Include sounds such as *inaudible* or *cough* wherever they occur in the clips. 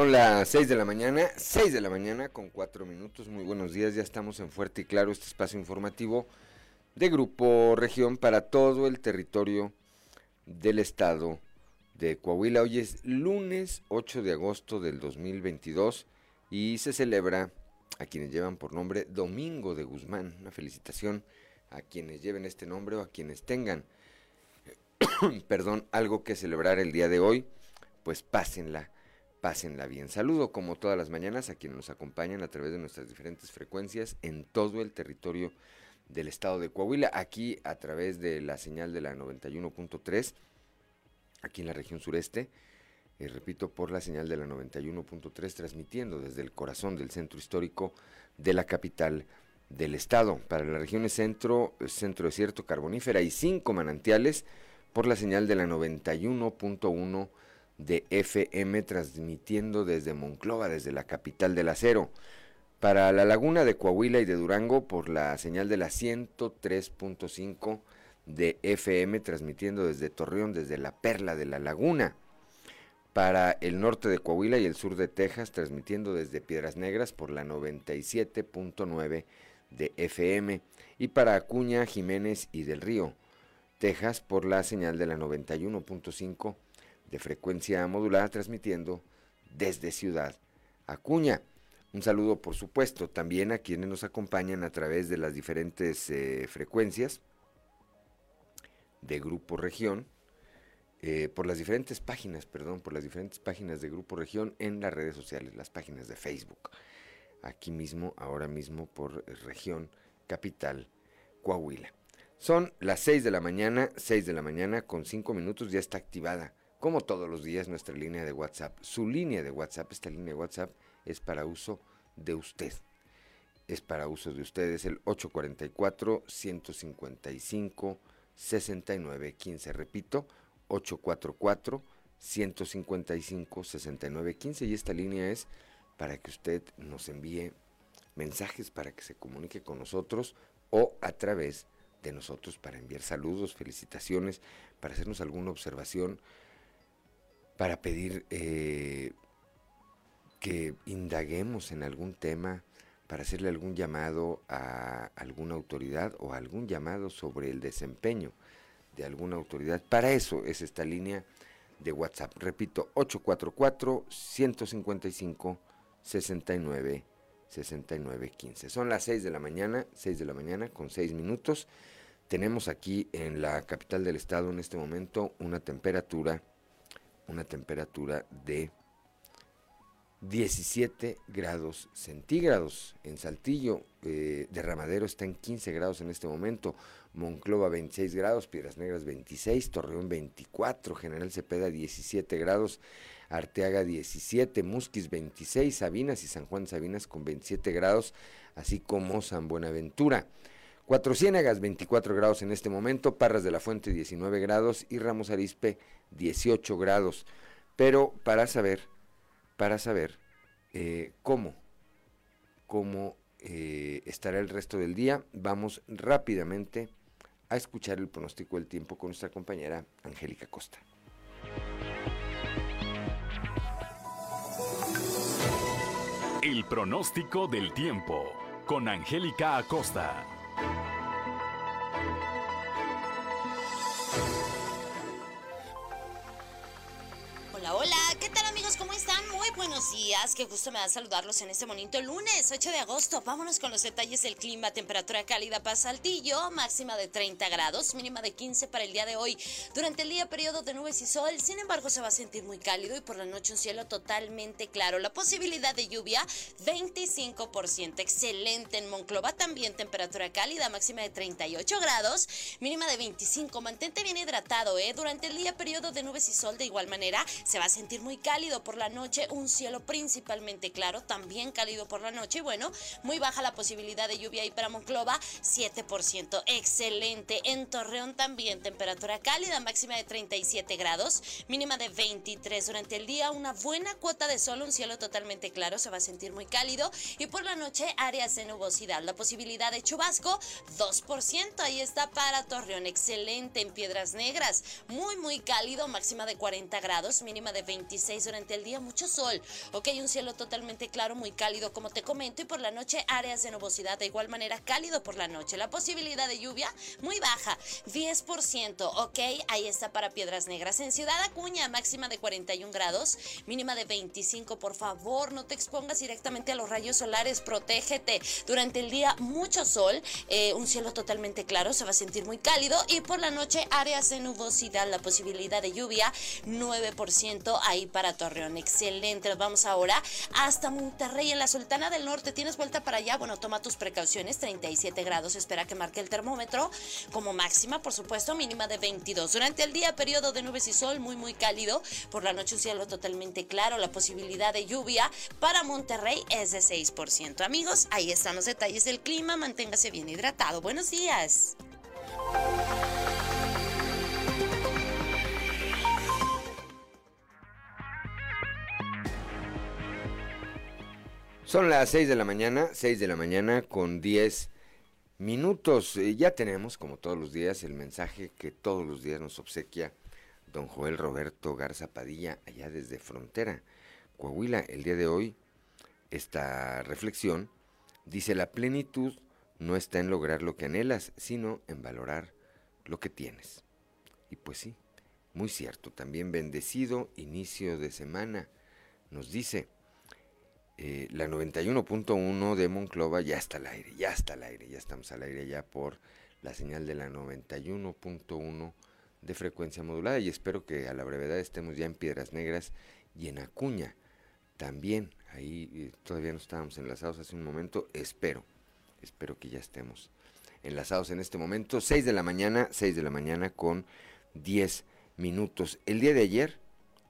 Son las 6 de la mañana, 6 de la mañana con 4 minutos. Muy buenos días, ya estamos en Fuerte y Claro, este espacio informativo de Grupo Región para todo el territorio del estado de Coahuila. Hoy es lunes 8 de agosto del 2022 y se celebra a quienes llevan por nombre Domingo de Guzmán. Una felicitación a quienes lleven este nombre o a quienes tengan, *coughs* perdón, algo que celebrar el día de hoy, pues pásenla pásenla bien. Saludo como todas las mañanas a quienes nos acompañan a través de nuestras diferentes frecuencias en todo el territorio del estado de Coahuila, aquí a través de la señal de la 91.3, aquí en la región sureste, y repito, por la señal de la 91.3, transmitiendo desde el corazón del centro histórico de la capital del estado. Para las regiones centro, centro desierto, carbonífera y cinco manantiales, por la señal de la 91.1 de FM transmitiendo desde Monclova, desde la capital del acero. Para la laguna de Coahuila y de Durango por la señal de la 103.5 de FM transmitiendo desde Torreón, desde la perla de la laguna. Para el norte de Coahuila y el sur de Texas transmitiendo desde Piedras Negras por la 97.9 de FM. Y para Acuña, Jiménez y del Río, Texas por la señal de la 91.5 de frecuencia modulada transmitiendo desde Ciudad Acuña. Un saludo, por supuesto, también a quienes nos acompañan a través de las diferentes eh, frecuencias de Grupo Región, eh, por las diferentes páginas, perdón, por las diferentes páginas de Grupo Región en las redes sociales, las páginas de Facebook. Aquí mismo, ahora mismo, por Región Capital, Coahuila. Son las 6 de la mañana, 6 de la mañana con 5 minutos, ya está activada como todos los días, nuestra línea de WhatsApp. Su línea de WhatsApp, esta línea de WhatsApp es para uso de usted. Es para uso de usted, es el 844-155-6915. Repito, 844-155-6915. Y esta línea es para que usted nos envíe mensajes, para que se comunique con nosotros o a través de nosotros para enviar saludos, felicitaciones, para hacernos alguna observación para pedir eh, que indaguemos en algún tema, para hacerle algún llamado a alguna autoridad o algún llamado sobre el desempeño de alguna autoridad. Para eso es esta línea de WhatsApp. Repito, 844-155-69. 6915. Son las 6 de la mañana, 6 de la mañana con 6 minutos. Tenemos aquí en la capital del estado en este momento una temperatura, una temperatura de 17 grados centígrados. En Saltillo, eh, Derramadero está en 15 grados en este momento. Monclova 26 grados, Piedras Negras 26, Torreón 24, General Cepeda 17 grados, Arteaga 17, Musquis 26, Sabinas y San Juan Sabinas con 27 grados, así como San Buenaventura. Cuatro Ciénegas 24 grados en este momento, Parras de la Fuente 19 grados y Ramos Arispe 18 grados. Pero para saber, para saber eh, cómo, cómo eh, estará el resto del día, vamos rápidamente a escuchar el pronóstico del tiempo con nuestra compañera Angélica Costa. El pronóstico del tiempo con Angélica Acosta. Días, qué gusto me da saludarlos en este bonito lunes 8 de agosto. Vámonos con los detalles del clima, temperatura cálida para Saltillo, máxima de 30 grados, mínima de 15 para el día de hoy. Durante el día periodo de nubes y sol, sin embargo se va a sentir muy cálido y por la noche un cielo totalmente claro. La posibilidad de lluvia 25%, excelente en Monclova también temperatura cálida, máxima de 38 grados, mínima de 25. Mantente bien hidratado, ¿eh? Durante el día periodo de nubes y sol de igual manera se va a sentir muy cálido por la noche, un cielo principalmente claro, también cálido por la noche. Y bueno, muy baja la posibilidad de lluvia ahí para Monclova, 7%. Excelente. En Torreón también, temperatura cálida, máxima de 37 grados, mínima de 23. Durante el día, una buena cuota de sol, un cielo totalmente claro, se va a sentir muy cálido. Y por la noche, áreas de nubosidad. La posibilidad de chubasco, 2%. Ahí está para Torreón. Excelente. En Piedras Negras, muy, muy cálido, máxima de 40 grados, mínima de 26 durante el día, mucho sol. Ok, un cielo totalmente claro, muy cálido, como te comento, y por la noche áreas de nubosidad, de igual manera cálido por la noche. La posibilidad de lluvia muy baja, 10%, ok, ahí está para Piedras Negras. En Ciudad Acuña, máxima de 41 grados, mínima de 25. Por favor, no te expongas directamente a los rayos solares, protégete. Durante el día, mucho sol, eh, un cielo totalmente claro, se va a sentir muy cálido, y por la noche áreas de nubosidad, la posibilidad de lluvia 9% ahí para Torreón. Excelente. Nos ahora hasta Monterrey, en la Sultana del Norte. ¿Tienes vuelta para allá? Bueno, toma tus precauciones. 37 grados. Espera que marque el termómetro. Como máxima, por supuesto, mínima de 22. Durante el día, periodo de nubes y sol, muy, muy cálido. Por la noche, un cielo totalmente claro. La posibilidad de lluvia para Monterrey es de 6%. Amigos, ahí están los detalles del clima. Manténgase bien hidratado. Buenos días. Son las 6 de la mañana, 6 de la mañana con 10 minutos. Eh, ya tenemos, como todos los días, el mensaje que todos los días nos obsequia don Joel Roberto Garza Padilla, allá desde Frontera, Coahuila. El día de hoy, esta reflexión dice, la plenitud no está en lograr lo que anhelas, sino en valorar lo que tienes. Y pues sí, muy cierto, también bendecido inicio de semana, nos dice, eh, la 91.1 de Monclova ya está al aire, ya está al aire, ya estamos al aire ya por la señal de la 91.1 de frecuencia modulada y espero que a la brevedad estemos ya en Piedras Negras y en Acuña también. Ahí eh, todavía no estábamos enlazados hace un momento, espero, espero que ya estemos enlazados en este momento. 6 de la mañana, 6 de la mañana con 10 minutos. El día de ayer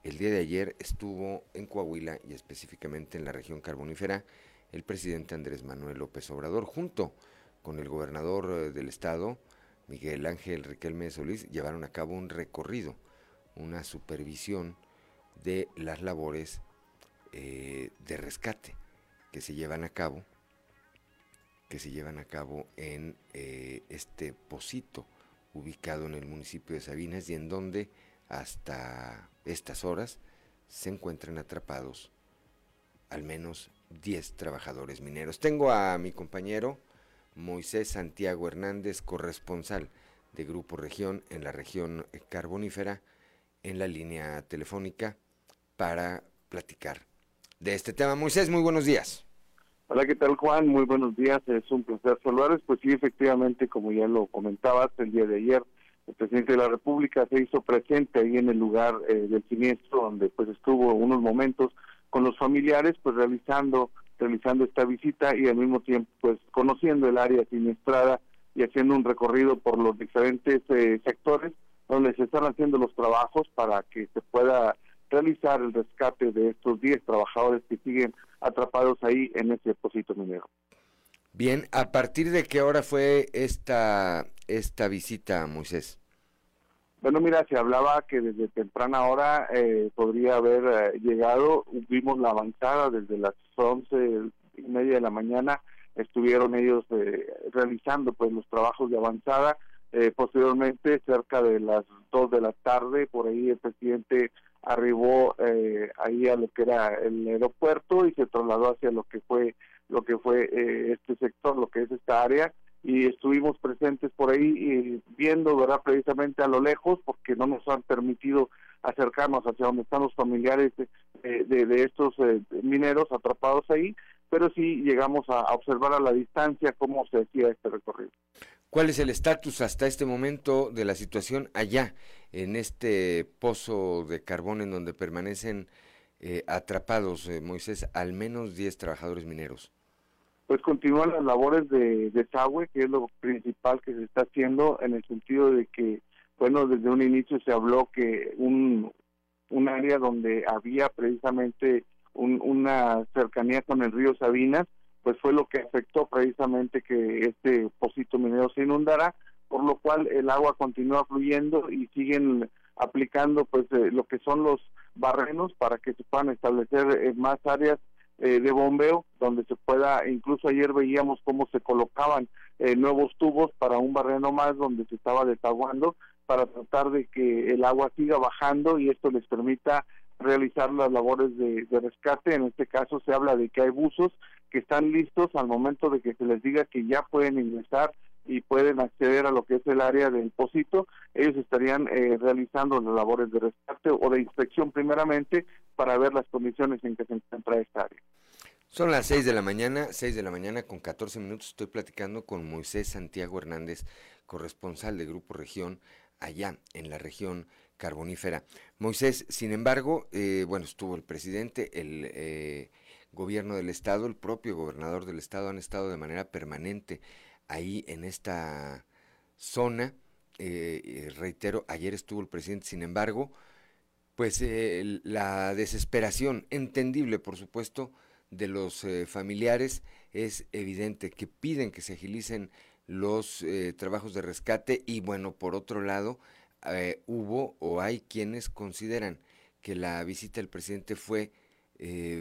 el día de ayer estuvo en Coahuila y específicamente en la región carbonífera el presidente Andrés Manuel López Obrador junto con el gobernador eh, del estado, Miguel Ángel Riquelme Solís, llevaron a cabo un recorrido, una supervisión de las labores eh, de rescate que se llevan a cabo, que se llevan a cabo en eh, este pocito ubicado en el municipio de Sabinas y en donde hasta estas horas se encuentran atrapados al menos 10 trabajadores mineros. Tengo a mi compañero Moisés Santiago Hernández, corresponsal de Grupo Región en la región carbonífera, en la línea telefónica para platicar de este tema. Moisés, muy buenos días. Hola, ¿qué tal Juan? Muy buenos días, es un placer saludarles. Pues sí, efectivamente, como ya lo comentabas, el día de ayer el presidente de la República se hizo presente ahí en el lugar eh, del siniestro, donde pues estuvo unos momentos con los familiares, pues realizando realizando esta visita y al mismo tiempo pues conociendo el área siniestrada y haciendo un recorrido por los diferentes eh, sectores donde se están haciendo los trabajos para que se pueda realizar el rescate de estos 10 trabajadores que siguen atrapados ahí en ese depósito minero. Bien, ¿a partir de qué hora fue esta, esta visita, Moisés? Bueno, mira, se hablaba que desde temprana hora eh, podría haber eh, llegado, vimos la avanzada desde las once y media de la mañana, estuvieron ellos eh, realizando pues los trabajos de avanzada, posteriormente cerca de las dos de la tarde, por ahí el presidente arribó ahí a lo que era el aeropuerto y se trasladó hacia lo que fue lo que fue este sector, lo que es esta área, y estuvimos presentes por ahí y viendo, ¿verdad? Precisamente a lo lejos, porque no nos han permitido acercarnos hacia donde están los familiares de, de, estos eh, mineros atrapados ahí, pero sí llegamos a, observar a la distancia cómo se hacía este recorrido. ¿Cuál es el estatus hasta este momento de la situación allá, en este pozo de carbón en donde permanecen eh, atrapados, eh, Moisés, al menos 10 trabajadores mineros? Pues continúan las labores de desagüe, que es lo principal que se está haciendo en el sentido de que, bueno, desde un inicio se habló que un, un área donde había precisamente una cercanía con el río Sabinas, pues fue lo que afectó precisamente que este pocito minero se inundara, por lo cual el agua continúa fluyendo y siguen aplicando pues eh, lo que son los barrenos para que se puedan establecer eh, más áreas eh, de bombeo, donde se pueda, incluso ayer veíamos cómo se colocaban eh, nuevos tubos para un barreno más donde se estaba desaguando para tratar de que el agua siga bajando y esto les permita realizar las labores de, rescate. En este caso se habla de que hay buzos que están listos al momento de que se les diga que ya pueden ingresar y pueden acceder a lo que es el área del pocito, ellos estarían eh, realizando las labores de rescate o de inspección primeramente para ver las condiciones en que se encuentra esta área. Son las 6 de la mañana, 6 de la mañana con 14 minutos. Estoy platicando con Moisés Santiago Hernández, corresponsal de Grupo Región, allá en la región carbonífera. Moisés, sin embargo, eh, bueno, estuvo el presidente, el eh, gobierno del estado, el propio gobernador del estado han estado de manera permanente ahí en esta zona. Eh, reitero, ayer estuvo el presidente, sin embargo, pues la desesperación, entendible por supuesto, de los eh, familiares es evidente que piden que se agilicen los eh, trabajos de rescate y bueno, por otro lado, eh, hubo o hay quienes consideran que la visita del presidente fue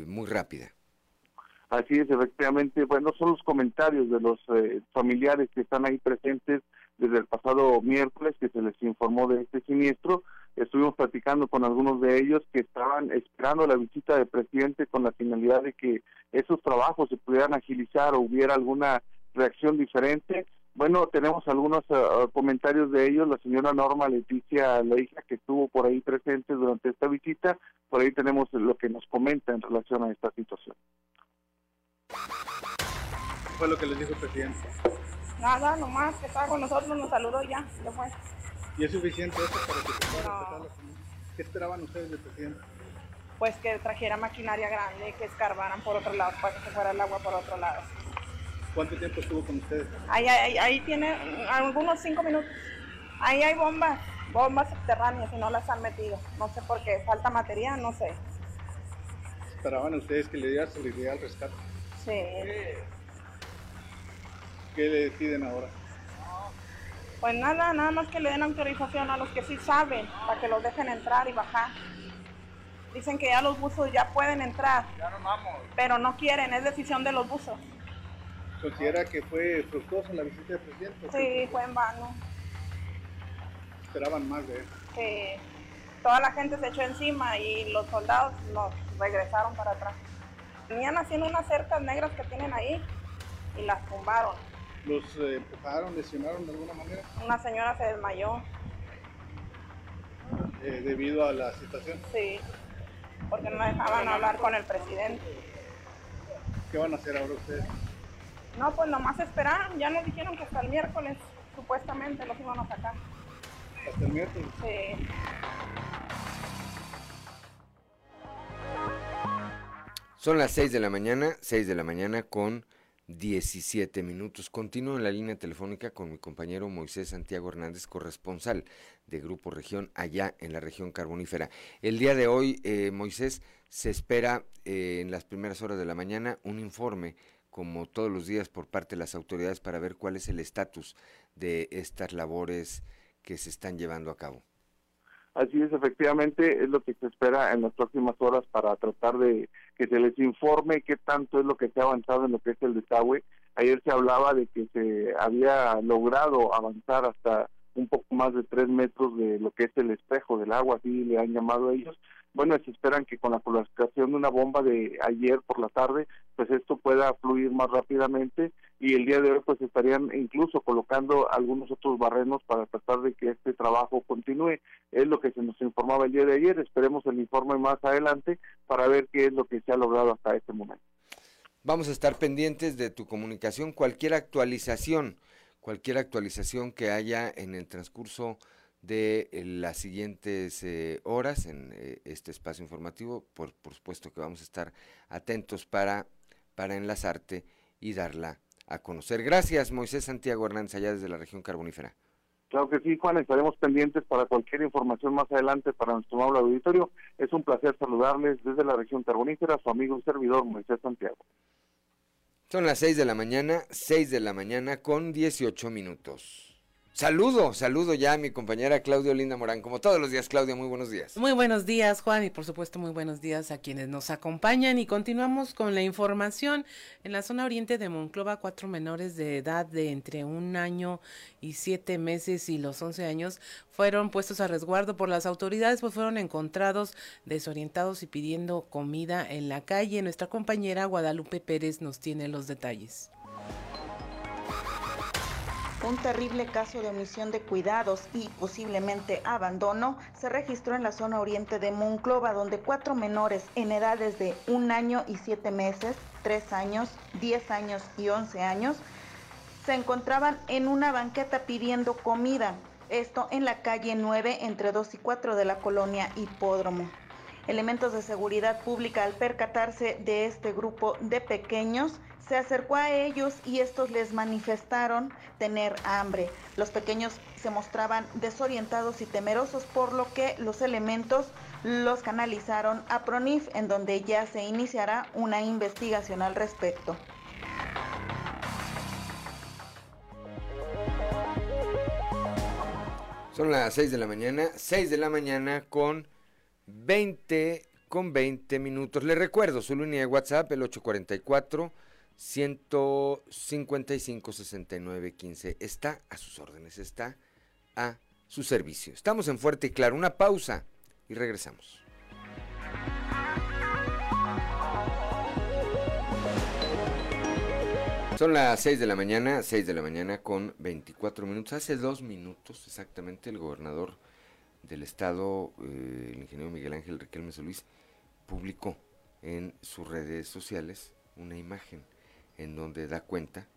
muy rápida. Así es, efectivamente, bueno, son los comentarios de los familiares que están ahí presentes desde el pasado miércoles que se les informó de este siniestro. Estuvimos platicando con algunos de ellos que estaban esperando la visita del presidente con la finalidad de que esos trabajos se pudieran agilizar o hubiera alguna reacción diferente. Bueno, tenemos algunos eh, comentarios de ellos. La señora Norma Leticia, la hija que estuvo por ahí presente durante esta visita, por ahí tenemos lo que nos comenta en relación a esta situación. Fue lo que les dijo el presidente? Nada, nomás que estaba con nosotros, nos saludó ya, ya fue. ¿Y es suficiente eso para que se pueda respetar la ¿Qué esperaban ustedes del presidente? Pues que trajera maquinaria grande, que escarbaran por otro lado, para que se fuera el agua por otro lado. ¿Cuánto tiempo estuvo con ustedes? Ahí, ahí, ahí tiene algunos cinco minutos. Ahí hay bombas, bombas subterráneas y no las han metido. No sé por qué, falta material, no sé. ¿Esperaban ustedes que le diera seguridad al rescate? Sí. ¿Qué le deciden ahora? Pues nada, nada más que le den autorización a los que sí saben, para que los dejen entrar y bajar. Dicen que ya los buzos ya pueden entrar. Ya nos vamos. Pero no quieren, es decisión de los buzos. ¿Considera que fue fructuosa la visita del presidente? Sí, fue en vano. Esperaban más de él. Sí. Toda la gente se echó encima y los soldados nos regresaron para atrás. Venían haciendo unas cercas negras que tienen ahí y las tumbaron. ¿Los eh, empujaron, lesionaron de alguna manera? Una señora se desmayó. eh, debido a la situación. Sí, porque no dejaban hablar con el presidente. ¿Qué van a hacer ahora ustedes? No, pues nomás esperaron, ya nos dijeron que hasta el miércoles supuestamente los iban a sacar. Hasta el miércoles. Sí. Son las 6 de la mañana, 6 de la mañana con 17 minutos. Continúo en la línea telefónica con mi compañero Moisés Santiago Hernández, corresponsal de Grupo Región allá en la región carbonífera. El día de hoy, eh, Moisés, se espera eh, en las primeras horas de la mañana un informe, como todos los días, por parte de las autoridades para ver cuál es el estatus de estas labores que se están llevando a cabo. Así es, efectivamente, es lo que se espera en las próximas horas para tratar de que se les informe qué tanto es lo que se ha avanzado en lo que es el desagüe. Ayer se hablaba de que se había logrado avanzar hasta un poco más de tres metros de lo que es el espejo del agua, así le han llamado a ellos, bueno, se esperan que con la colocación de una bomba de ayer por la tarde, pues esto pueda fluir más rápidamente y el día de hoy pues estarían incluso colocando algunos otros barrenos para tratar de que este trabajo continúe. Es lo que se nos informaba el día de ayer, esperemos el informe más adelante para ver qué es lo que se ha logrado hasta este momento. Vamos a estar pendientes de tu comunicación, cualquier actualización, cualquier actualización que haya en el transcurso de eh, las siguientes eh, horas en eh, este espacio informativo. Por, por, supuesto que vamos a estar atentos para, para enlazarte y darla a conocer. Gracias, Moisés Santiago Hernández, allá desde la región carbonífera. Claro que sí, Juan, estaremos pendientes para cualquier información más adelante para nuestro amable auditorio. Es un placer saludarles desde la región carbonífera, su amigo y servidor Moisés Santiago. Son las 6 de la mañana, 6 de la mañana con 18 minutos. Saludo, saludo ya a mi compañera Claudia Linda Morán. Como todos los días, Claudia, muy buenos días. Muy buenos días, Juan, y por supuesto muy buenos días a quienes nos acompañan. Y continuamos con la información. En la zona oriente de Monclova, cuatro menores de edad de entre un año y siete meses y los once años fueron puestos a resguardo por las autoridades, pues fueron encontrados desorientados y pidiendo comida en la calle. Nuestra compañera Guadalupe Pérez nos tiene los detalles. Un terrible caso de omisión de cuidados y posiblemente abandono se registró en la zona oriente de Monclova, donde cuatro menores en edades de un año y siete meses, tres años, diez años y once años se encontraban en una banqueta pidiendo comida. Esto en la calle 9 entre 2 y 4 de la colonia Hipódromo. Elementos de seguridad pública al percatarse de este grupo de pequeños se acercó a ellos y estos les manifestaron tener hambre. Los pequeños se mostraban desorientados y temerosos, por lo que los elementos los canalizaron a Pronif, en donde ya se iniciará una investigación al respecto. Son las 6 de la mañana, 6 de la mañana con 20 con 20 minutos. Le recuerdo su línea de WhatsApp el 844 155 69 15 está a sus órdenes, está a su servicio. Estamos en Fuerte y Claro, una pausa y regresamos. Son las 6 de la mañana, 6 de la mañana con 24 minutos. Hace dos minutos exactamente el gobernador del estado, eh, el ingeniero Miguel Ángel Riquelme Solís, publicó en sus redes sociales una imagen en donde da cuenta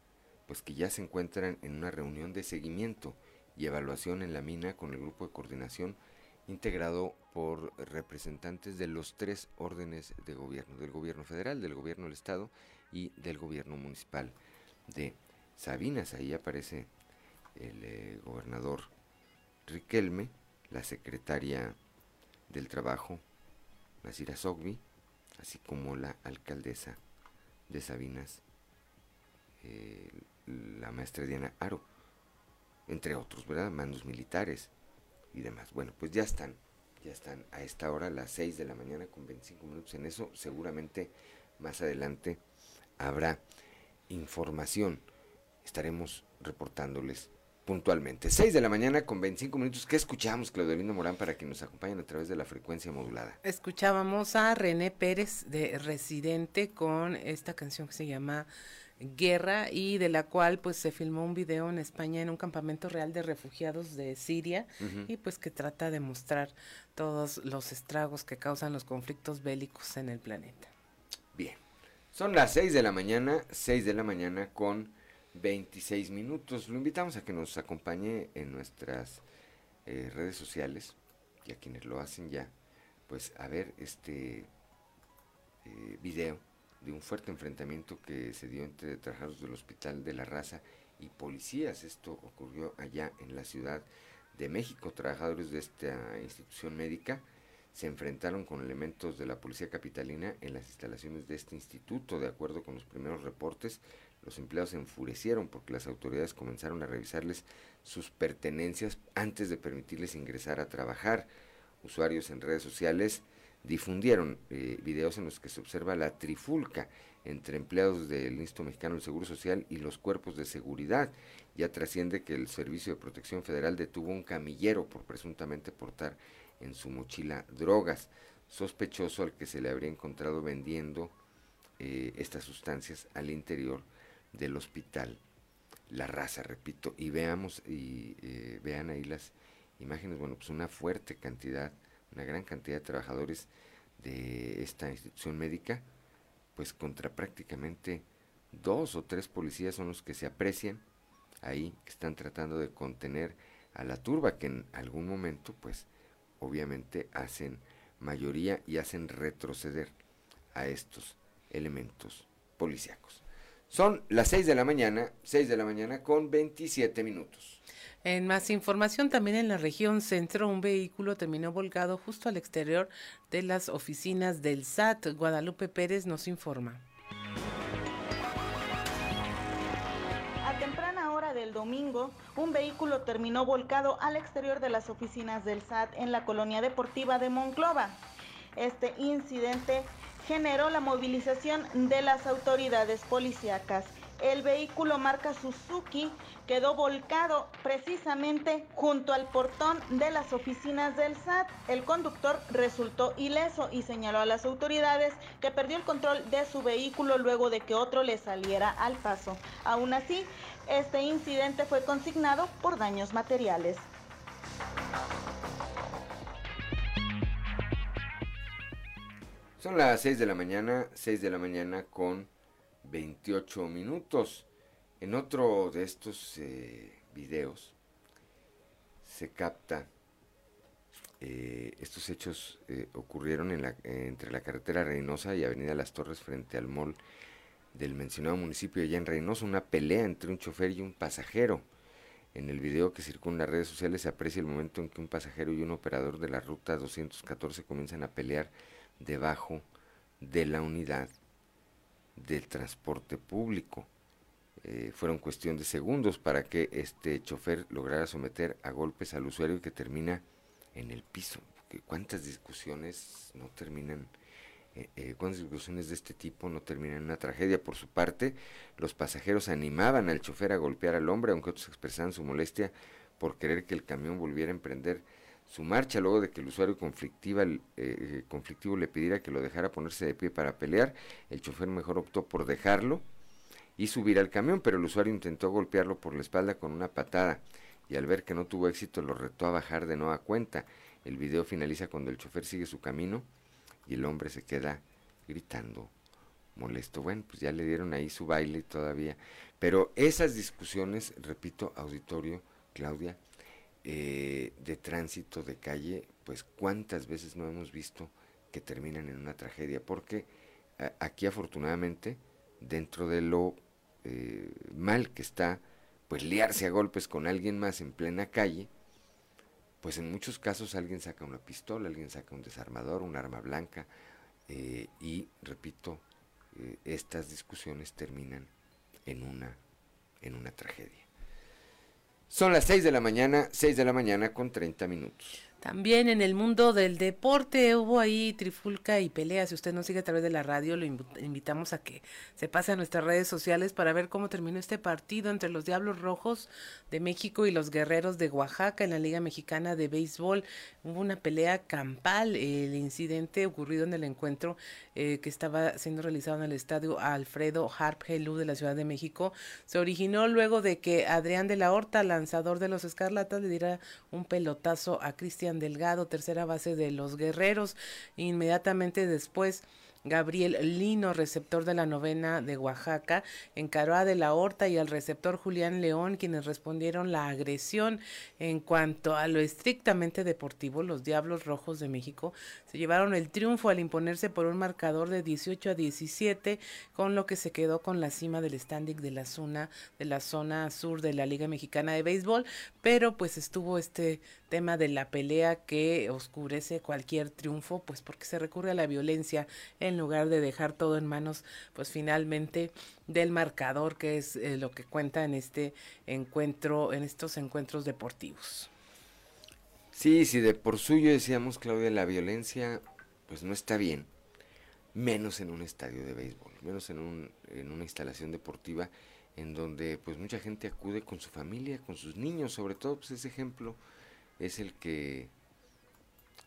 pues que ya se encuentran en una reunión de seguimiento y evaluación en la mina con el grupo de coordinación integrado por representantes de los tres órdenes de gobierno, del gobierno federal, del gobierno del estado y del gobierno municipal de Sabinas. Ahí aparece el eh, gobernador Riquelme, la secretaria del trabajo, Nasira Sogbi, así como la alcaldesa de Sabinas, eh, la maestra Diana Aro, entre otros, ¿verdad? Mandos militares y demás. Bueno, pues ya están, ya están a esta hora, las 6 de la mañana con 25 minutos. En eso seguramente más adelante habrá información. Estaremos reportándoles puntualmente. 6 de la mañana con 25 minutos. ¿Qué escuchamos, Claudelino Morán, para que nos acompañen a través de la frecuencia modulada? Escuchábamos a René Pérez de Residente con esta canción que se llama guerra y de la cual pues se filmó un video en España en un campamento real de refugiados de Siria y pues que trata de mostrar todos los estragos que causan los conflictos bélicos en el planeta. Bien, son las 6 de la mañana, 6 de la mañana con 26 minutos. Lo invitamos a que nos acompañe en nuestras eh, redes sociales y a quienes lo hacen ya, pues a ver este eh, video de un fuerte enfrentamiento que se dio entre trabajadores del Hospital de la Raza y policías. Esto ocurrió allá en la Ciudad de México. Trabajadores de esta institución médica se enfrentaron con elementos de la Policía Capitalina en las instalaciones de este instituto. De acuerdo con los primeros reportes, los empleados se enfurecieron porque las autoridades comenzaron a revisarles sus pertenencias antes de permitirles ingresar a trabajar. Usuarios en redes sociales difundieron eh, videos en los que se observa la trifulca entre empleados del Instituto Mexicano del Seguro Social y los cuerpos de seguridad. Ya trasciende que el Servicio de Protección Federal detuvo un camillero por presuntamente portar en su mochila drogas, sospechoso al que se le habría encontrado vendiendo eh, estas sustancias al interior del hospital. La raza, repito, y veamos y eh, vean ahí las imágenes, bueno, pues una fuerte cantidad una gran cantidad de trabajadores de esta institución médica, pues contra prácticamente dos o tres policías son los que se aprecian ahí, que están tratando de contener a la turba, que en algún momento, pues obviamente hacen mayoría y hacen retroceder a estos elementos policíacos. Son las 6 de la mañana, 6 de la mañana con 27 minutos. En más información, también en la región centro, un vehículo terminó volcado justo al exterior de las oficinas del SAT. Guadalupe Pérez nos informa. A temprana hora del domingo, un vehículo terminó volcado al exterior de las oficinas del SAT en la colonia deportiva de Monclova. Este incidente generó la movilización de las autoridades policíacas. El vehículo marca Suzuki quedó volcado precisamente junto al portón de las oficinas del SAT. El conductor resultó ileso y señaló a las autoridades que perdió el control de su vehículo luego de que otro le saliera al paso. Aún así, este incidente fue consignado por daños materiales. Son las 6 de la mañana, 6 de la mañana con 28 minutos. En otro de estos eh, videos se capta, eh, estos hechos eh, ocurrieron entre la carretera Reynosa y Avenida Las Torres frente al mall del mencionado municipio allá en Reynosa, una pelea entre un chofer y un pasajero. En el video que circula en las redes sociales se aprecia el momento en que un pasajero y un operador de la ruta 214 comienzan a pelear debajo de la unidad del transporte público. Eh, fueron cuestión de segundos para que este chofer lograra someter a golpes al usuario que termina en el piso. ¿Cuántas discusiones no terminan? Eh, eh, ¿Cuántas discusiones de este tipo no terminan en una tragedia? Por su parte, los pasajeros animaban al chofer a golpear al hombre, aunque otros expresaban su molestia por querer que el camión volviera a emprender su marcha luego de que el usuario conflictiva, conflictivo le pidiera que lo dejara ponerse de pie para pelear. El chofer mejor optó por dejarlo y subir al camión, pero el usuario intentó golpearlo por la espalda con una patada y al ver que no tuvo éxito lo retó a bajar de nueva cuenta. El video finaliza cuando el chofer sigue su camino y el hombre se queda gritando molesto. Bueno, pues ya le dieron ahí su baile todavía. Pero esas discusiones, repito, auditorio, Claudia, eh, de tránsito de calle, pues cuántas veces no hemos visto que terminan en una tragedia. Porque aquí afortunadamente dentro de lo eh, mal que está, pues liarse a golpes con alguien más en plena calle, pues en muchos casos alguien saca una pistola, alguien saca un desarmador, un arma blanca, eh, y repito, eh, estas discusiones terminan en una, en una tragedia. Son las 6 de la mañana, 6 de la mañana con 30 minutos. También en el mundo del deporte hubo ahí trifulca y pelea. Si usted nos sigue a través de la radio, lo invitamos a que se pase a nuestras redes sociales para ver cómo terminó este partido entre los Diablos Rojos de México y los Guerreros de Oaxaca en la Liga Mexicana de Béisbol. Hubo una pelea campal. El incidente ocurrido en el encuentro eh, que estaba siendo realizado en el estadio Alfredo Harp Helú de la Ciudad de México se originó luego de que Adrián de la Horta, lanzador de los Escarlatas, le diera un pelotazo a Cristian Delgado, tercera base de los Guerreros. Inmediatamente después Gabriel Lino, receptor de la novena de Oaxaca, encaró a De la Horta y al receptor Julián León, quienes respondieron la agresión. En cuanto a lo estrictamente deportivo, los Diablos Rojos de México se llevaron el triunfo al imponerse por un marcador de 18 a 17, con lo que se quedó con la cima del standing de la zona, de la zona sur de la Liga Mexicana de Béisbol, pero pues estuvo este tema de la pelea que oscurece cualquier triunfo, pues porque se recurre a la violencia en lugar de dejar todo en manos, pues finalmente del marcador, que es eh, lo que cuenta en este encuentro, en estos encuentros deportivos. Sí, sí, de por suyo decíamos, Claudia, la violencia, pues no está bien, menos en un estadio de béisbol, menos en, un, en una instalación deportiva en donde pues mucha gente acude con su familia, con sus niños, sobre todo pues ese ejemplo es el que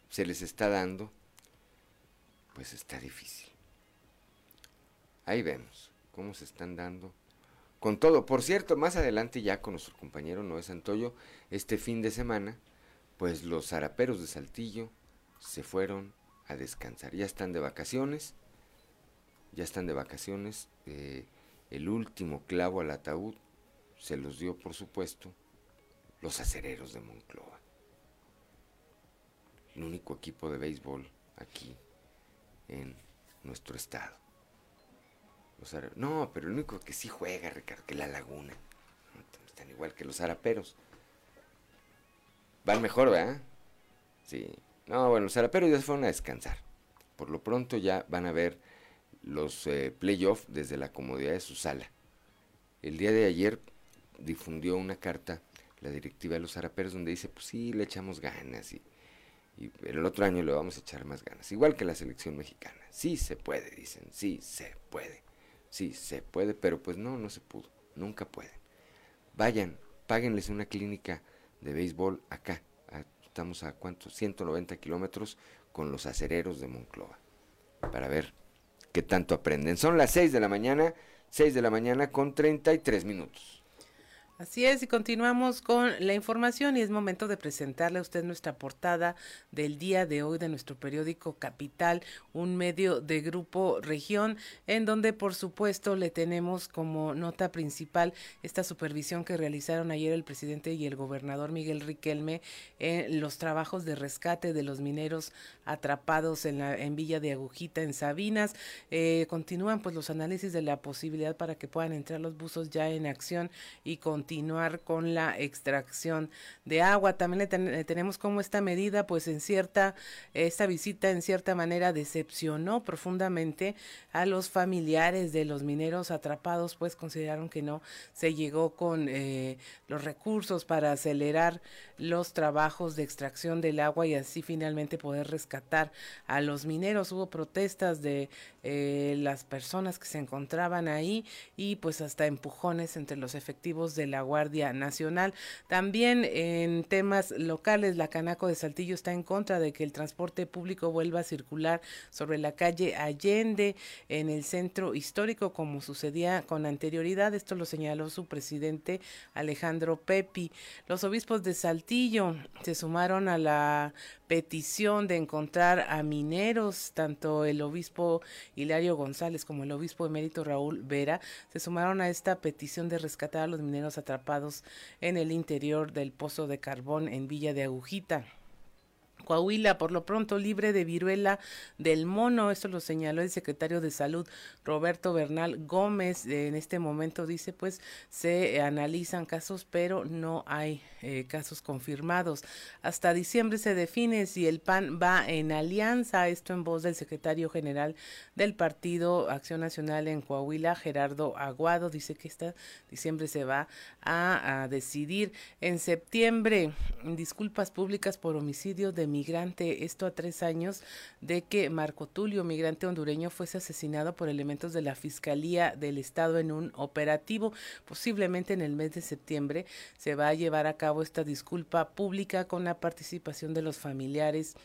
se les está dando, pues está difícil. Ahí vemos cómo se están dando con todo. Por cierto, más adelante ya con nuestro compañero Noé Santoyo, este fin de semana, pues los zaraperos de Saltillo se fueron a descansar. Ya están de vacaciones, ya están de vacaciones. Eh, el último clavo al ataúd se los dio, por supuesto, los acereros de Moncloa el único equipo de béisbol aquí en nuestro estado. no, pero el único que sí juega, Ricardo, que la Laguna. Están igual que los araperos. Van mejor, ¿verdad? Sí. No, bueno, los araperos ya se fueron a descansar. Por lo pronto ya van a ver los eh, playoffs desde la comodidad de su sala. El día de ayer difundió una carta la directiva de los araperos donde dice, pues sí, le echamos ganas y y el otro año le vamos a echar más ganas. Igual que la selección mexicana. Sí se puede, dicen. Sí se puede. Sí se puede, pero pues no, no se pudo. Nunca pueden. Vayan, páguenles una clínica de béisbol acá. estamos a cuántos? 190 kilómetros con los acereros de Monclova. Para ver qué tanto aprenden. Son las 6 de la mañana. 6 de la mañana con 33 minutos. Así es, y continuamos con la información y es momento de presentarle a usted nuestra portada del día de hoy de nuestro periódico Capital, un medio de grupo región, en donde por supuesto le tenemos como nota principal esta supervisión que realizaron ayer el presidente y el gobernador Miguel Riquelme en los trabajos de rescate de los mineros atrapados en, la, en Villa de Agujita, en Sabinas. Eh, continúan pues los análisis de la posibilidad para que puedan entrar los buzos ya en acción y con continuar con la extracción de agua. También le, tenemos como esta medida, pues en cierta, esta visita en cierta manera decepcionó profundamente a los familiares de los mineros atrapados, pues consideraron que no se llegó con eh, los recursos para acelerar los trabajos de extracción del agua y así finalmente poder rescatar a los mineros. Hubo protestas de eh, las personas que se encontraban ahí y pues hasta empujones entre los efectivos de la Guardia Nacional. También en temas locales, la Canaco de Saltillo está en contra de que el transporte público vuelva a circular sobre la calle Allende en el centro histórico como sucedía con anterioridad. Esto lo señaló su presidente Alejandro Pepi. Los obispos de Saltillo se sumaron a la petición de encontrar a mineros, tanto el obispo Hilario González como el obispo emérito Raúl Vera se sumaron a esta petición de rescatar a los mineros atrapados en el interior del pozo de carbón en Villa de Agujita. Coahuila, por lo pronto libre de viruela del mono. Esto lo señaló el secretario de Salud, Roberto Bernal Gómez. En este momento dice, pues se analizan casos, pero no hay eh, casos confirmados. Hasta diciembre se define si el PAN va en alianza. Esto en voz del secretario general del Partido Acción Nacional en Coahuila, Gerardo Aguado. Dice que esta diciembre se va a decidir. En septiembre, disculpas públicas por homicidio de migrante, esto a tres años de que Marco Tulio, migrante hondureño, fuese asesinado por elementos de la Fiscalía del Estado en un operativo. Posiblemente en el mes de septiembre se va a llevar a cabo esta disculpa pública con la participación de los familiares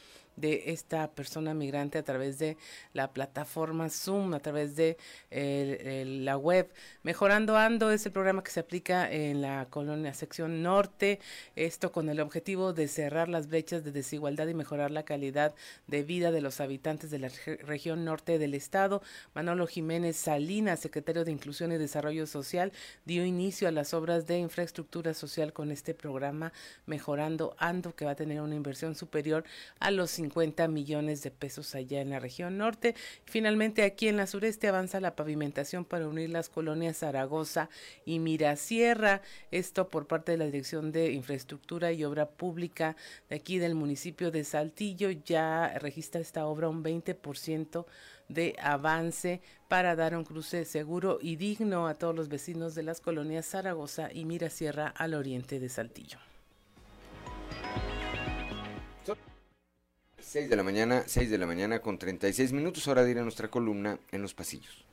de esta persona migrante a través de la plataforma Zoom, a través de la web. Mejorando Ando es el programa que se aplica en la colonia sección norte, esto con el objetivo de cerrar las brechas de desigualdad y mejorar la calidad de vida de los habitantes de la región norte del estado. Manolo Jiménez Salinas, secretario de Inclusión y Desarrollo Social, dio inicio a las obras de infraestructura social con este programa Mejorando Ando, que va a tener una inversión superior a los 50 millones de pesos allá en la región norte. Finalmente, aquí en la sureste avanza la pavimentación para unir las colonias Zaragoza y Mirasierra. Esto por parte de la Dirección de Infraestructura y Obra Pública de aquí del municipio de Saltillo. Ya registra esta obra un 20% de avance para dar un cruce seguro y digno a todos los vecinos de las colonias Zaragoza y Mirasierra al oriente de Saltillo. 6 de la mañana, 6 de la mañana con 36 minutos, hora de ir a nuestra columna en los pasillos.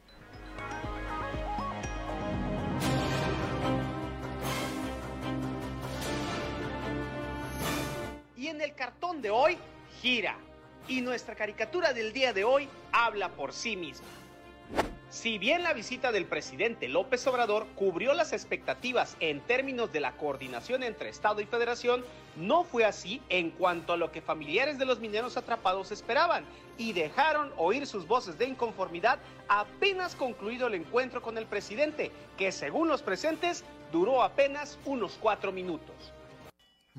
Y en el cartón de hoy, gira. Y nuestra caricatura del día de hoy habla por sí misma. Si bien la visita del presidente López Obrador cubrió las expectativas en términos de la coordinación entre Estado y Federación, no fue así en cuanto a lo que familiares de los mineros atrapados esperaban y dejaron oír sus voces de inconformidad apenas concluido el encuentro con el presidente, que según los presentes duró apenas unos cuatro minutos.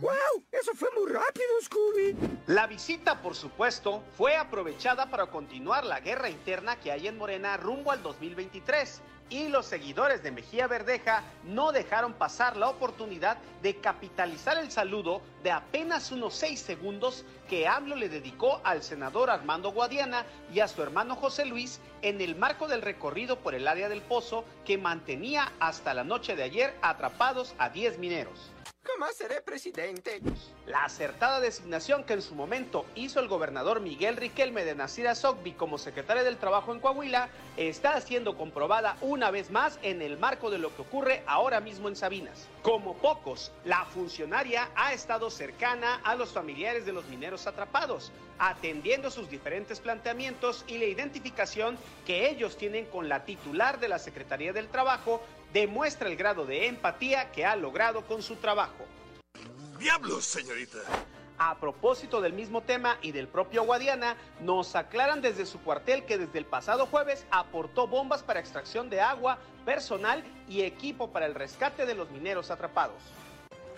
¡Wow! Eso fue muy rápido, Scooby. La visita, por supuesto, fue aprovechada para continuar la guerra interna que hay en Morena rumbo al 2023. Y los seguidores de Mejía Verdeja no dejaron pasar la oportunidad de capitalizar el saludo de apenas unos seis segundos que AMLO le dedicó al senador Armando Guadiana y a su hermano José Luis en el marco del recorrido por el área del pozo que mantenía hasta la noche de ayer atrapados a 10 mineros. Seré presidente. La acertada designación que en su momento hizo el gobernador Miguel Riquelme de Nacira Sogbi como secretario del Trabajo en Coahuila está siendo comprobada una vez más en el marco de lo que ocurre ahora mismo en Sabinas. Como pocos, la funcionaria ha estado cercana a los familiares de los mineros atrapados, atendiendo sus diferentes planteamientos y la identificación que ellos tienen con la titular de la Secretaría del Trabajo demuestra el grado de empatía que ha logrado con su trabajo. ¡Diablos, señorita! A propósito del mismo tema y del propio Guadiana, nos aclaran desde su cuartel que desde el pasado jueves aportó bombas para extracción de agua, personal y equipo para el rescate de los mineros atrapados.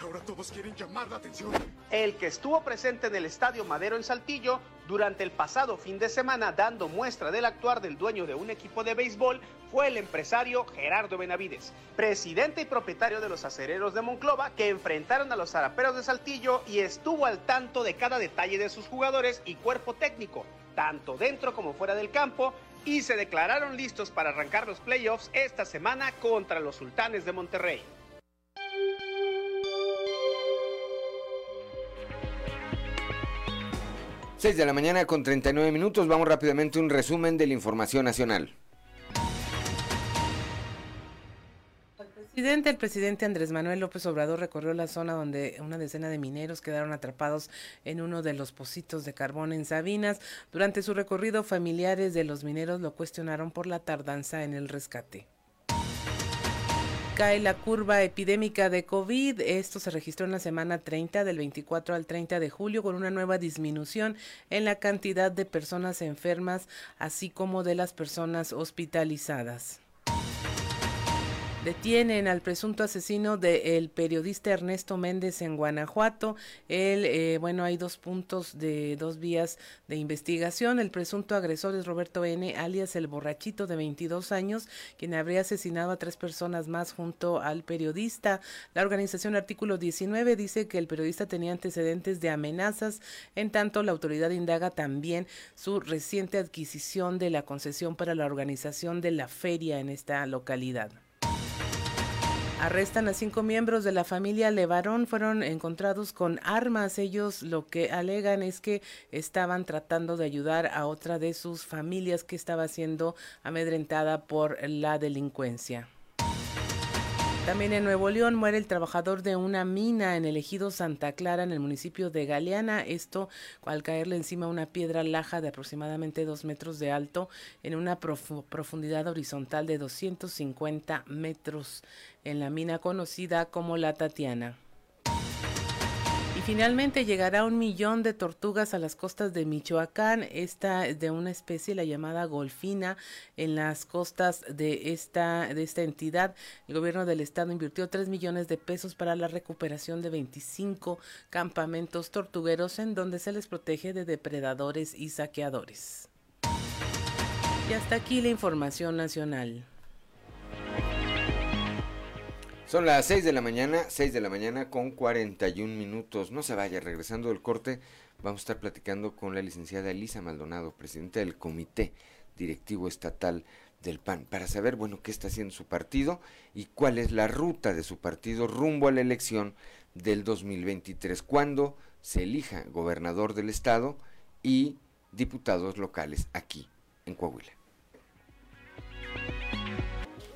Ahora todos quieren llamar la atención. El que estuvo presente en el Estadio Madero en Saltillo durante el pasado fin de semana dando muestra del actuar del dueño de un equipo de béisbol fue el empresario Gerardo Benavides, presidente y propietario de los acereros de Monclova que enfrentaron a los zaraperos de Saltillo y estuvo al tanto de cada detalle de sus jugadores y cuerpo técnico, tanto dentro como fuera del campo, y se declararon listos para arrancar los playoffs esta semana contra los sultanes de Monterrey. 6 de la mañana con 39 minutos. Vamos rápidamente a un resumen de la información nacional. El presidente, Andrés Manuel López Obrador recorrió la zona donde una decena de mineros quedaron atrapados en uno de los pocitos de carbón en Sabinas. Durante su recorrido, familiares de los mineros lo cuestionaron por la tardanza en el rescate cae la curva epidémica de COVID. Esto se registró en la semana 30 del 24 al 30 de julio con una nueva disminución en la cantidad de personas enfermas, así como de las personas hospitalizadas. Detienen al presunto asesino del periodista Ernesto Méndez en Guanajuato. Él, eh, bueno, hay dos puntos de dos vías de investigación. El presunto agresor es Roberto N., alias el borrachito de 22 años, quien habría asesinado a tres personas más junto al periodista. La organización Artículo 19 dice que el periodista tenía antecedentes de amenazas, en tanto la autoridad indaga también su reciente adquisición de la concesión para la organización de la feria en esta localidad. Arrestan a cinco miembros de la familia Levarón, fueron encontrados con armas. Ellos lo que alegan es que estaban tratando de ayudar a otra de sus familias que estaba siendo amedrentada por la delincuencia. También en Nuevo León muere el trabajador de una mina en el ejido Santa Clara, en el municipio de Galeana. Esto al caerle encima una piedra laja de aproximadamente dos metros de alto en una profundidad horizontal de 250 metros en la mina conocida como La Tatiana. Finalmente llegará un millón de tortugas a las costas de Michoacán, esta de una especie la llamada golfina en las costas de esta de esta entidad. El gobierno del estado invirtió 3 millones de pesos para la recuperación de 25 campamentos tortugueros en donde se les protege de depredadores y saqueadores. Y hasta aquí la información nacional. Son las 6 de la mañana, 6 de la mañana con 41 minutos. No se vaya, regresando del corte, vamos a estar platicando con la licenciada Elisa Maldonado, presidenta del Comité Directivo Estatal del PAN, para saber, bueno, qué está haciendo su partido y cuál es la ruta de su partido rumbo a la elección del 2023, cuando se elija gobernador del estado y diputados locales aquí en Coahuila.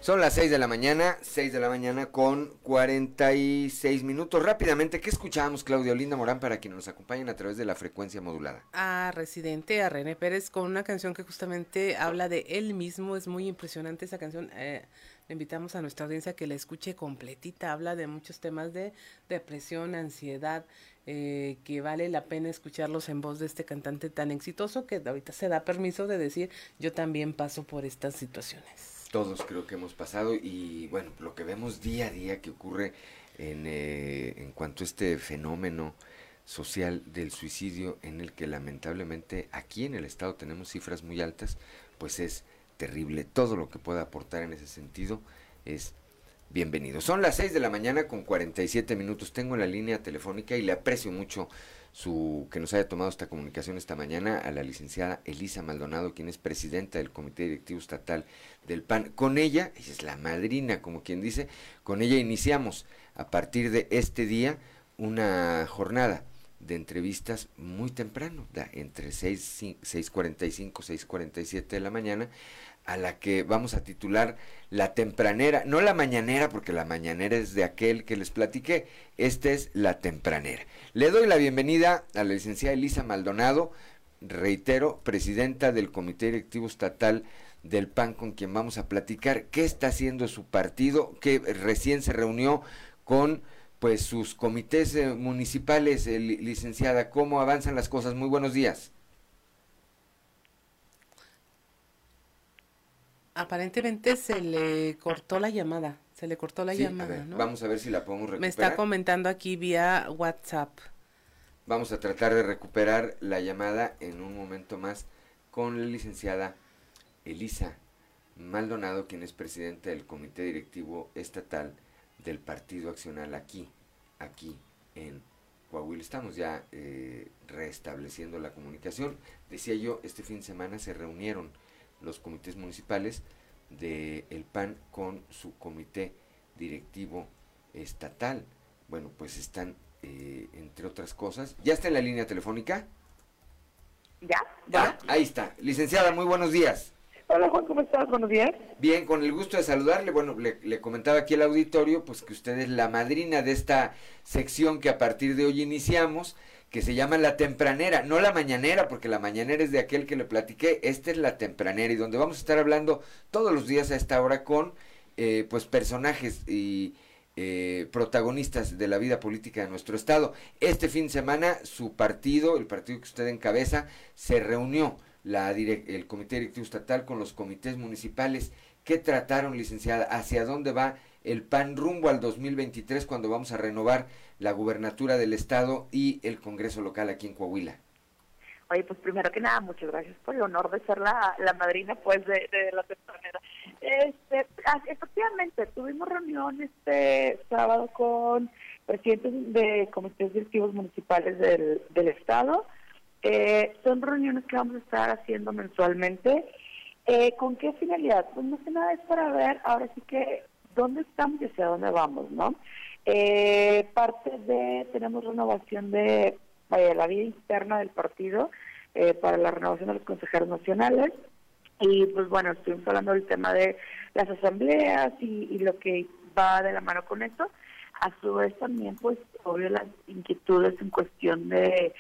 Son las 6 de la mañana, 6 de la mañana con 46 minutos. Rápidamente, ¿qué escuchábamos, Claudia Olinda Morán, para quienes nos acompañen a través de la frecuencia modulada? A Residente, a René Pérez, con una canción que justamente habla de él mismo. Es muy impresionante esa canción. Eh, le invitamos a nuestra audiencia que la escuche completita. Habla de muchos temas de depresión, ansiedad, eh, que vale la pena escucharlos en voz de este cantante tan exitoso que ahorita se da permiso de decir, yo también paso por estas situaciones todos creo que hemos pasado y bueno, lo que vemos día a día que ocurre en, eh, en cuanto a este fenómeno social del suicidio en el que lamentablemente aquí en el estado tenemos cifras muy altas, pues es terrible. Todo lo que pueda aportar en ese sentido es bienvenido. Son las 6 de la mañana con 47 minutos. Tengo la línea telefónica y le aprecio mucho su que nos haya tomado esta comunicación esta mañana a la licenciada Elisa Maldonado, quien es presidenta del Comité Directivo Estatal del PAN. Con ella, ella es la madrina, como quien dice, con ella iniciamos a partir de este día una jornada de entrevistas muy temprano, entre 6, 6.45, 6.47 de la mañana, a la que vamos a titular la tempranera, no la mañanera, porque la mañanera es de aquel que les platiqué, esta es la tempranera. Le doy la bienvenida a la licenciada Elisa Maldonado, reitero, presidenta del Comité Directivo Estatal del PAN, con quien vamos a platicar qué está haciendo su partido, que recién se reunió con pues sus comités eh, municipales, eh, licenciada, cómo avanzan las cosas. Muy buenos días. Aparentemente se le cortó la llamada. Se le cortó la llamada, ¿no? Vamos a ver si la podemos recuperar. Me está comentando aquí vía WhatsApp. Vamos a tratar de recuperar la llamada en un momento más con la licenciada Elisa Maldonado, quien es presidenta del Comité Directivo Estatal del Partido Accional aquí, aquí en Coahuila. Estamos ya eh, restableciendo la comunicación. Decía yo, este fin de semana se reunieron los comités municipales del el PAN con su comité directivo estatal. Bueno, pues están, eh, entre otras cosas, ¿ya está en la línea telefónica? Ya, ya. ahí está. Licenciada, muy buenos días. Hola Juan, ¿cómo estás? Buenos días. Bien, con el gusto de saludarle. Bueno, le, le, comentaba aquí el auditorio, pues que usted es la madrina de esta sección que a partir de hoy iniciamos que se llama La Tempranera, no la Mañanera, porque la Mañanera es de aquel que le platiqué, esta es La Tempranera, y donde vamos a estar hablando todos los días a esta hora con eh, pues personajes y eh, protagonistas de la vida política de nuestro estado. Este fin de semana su partido, el partido que usted encabeza, se reunió la el Comité Directivo Estatal con los comités municipales. ¿Qué trataron, licenciada? ¿Hacia dónde va el PAN rumbo al 2023 cuando vamos a renovar la gubernatura del estado y el Congreso local aquí en Coahuila? Oye, pues primero que nada, muchas gracias por el honor de ser la, la madrina pues de, de la temporada. Este, ah, efectivamente, tuvimos reunión este sábado con presidentes de comités directivos municipales del, del estado. Eh, son reuniones que vamos a estar haciendo mensualmente. Eh, ¿Con qué finalidad? Pues más que nada es para ver ahora sí que dónde estamos y hacia dónde vamos, ¿no? Eh, parte de, tenemos renovación de vaya, la vida interna del partido eh, para la renovación de los consejeros nacionales. Y pues bueno, estuvimos hablando del tema de las asambleas y, y lo que va de la mano con eso. A su vez también, pues, obvio, las inquietudes en cuestión de,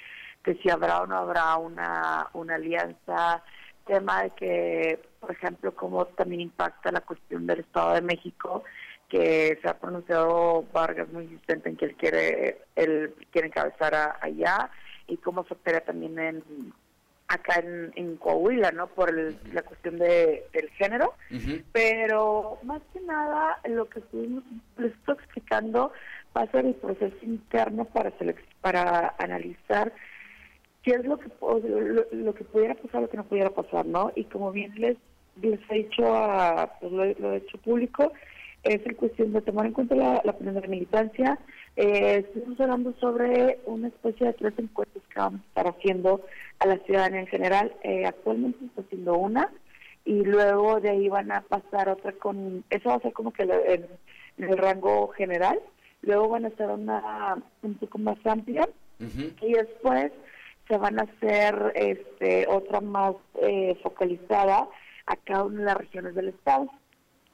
de si habrá o no habrá una, una alianza, tema de que, por ejemplo, cómo también impacta la cuestión del Estado de México, que se ha pronunciado Vargas muy insistente en que él quiere, él quiere encabezar a- allá, y cómo afectaría también en acá en, en Coahuila, ¿no? Por el- la cuestión de, del género. Pero más que nada lo que estuvimos les estoy explicando va a ser el proceso interno para para analizar qué es lo que lo, lo que pudiera pasar lo que no pudiera pasar no y como bien les les he dicho a pues lo, lo he hecho público es el cuestión de tomar en cuenta la, la opinión de la militancia. Eh, estuvimos hablando sobre una especie de tres encuestas que vamos a estar haciendo a la ciudadanía en general. Eh, actualmente se está haciendo una y luego de ahí van a pasar otra con, eso va a ser como que en, en el rango general, luego van a hacer una un poco más amplia y después se van a hacer este otra más eh, focalizada a cada una de las regiones del estado,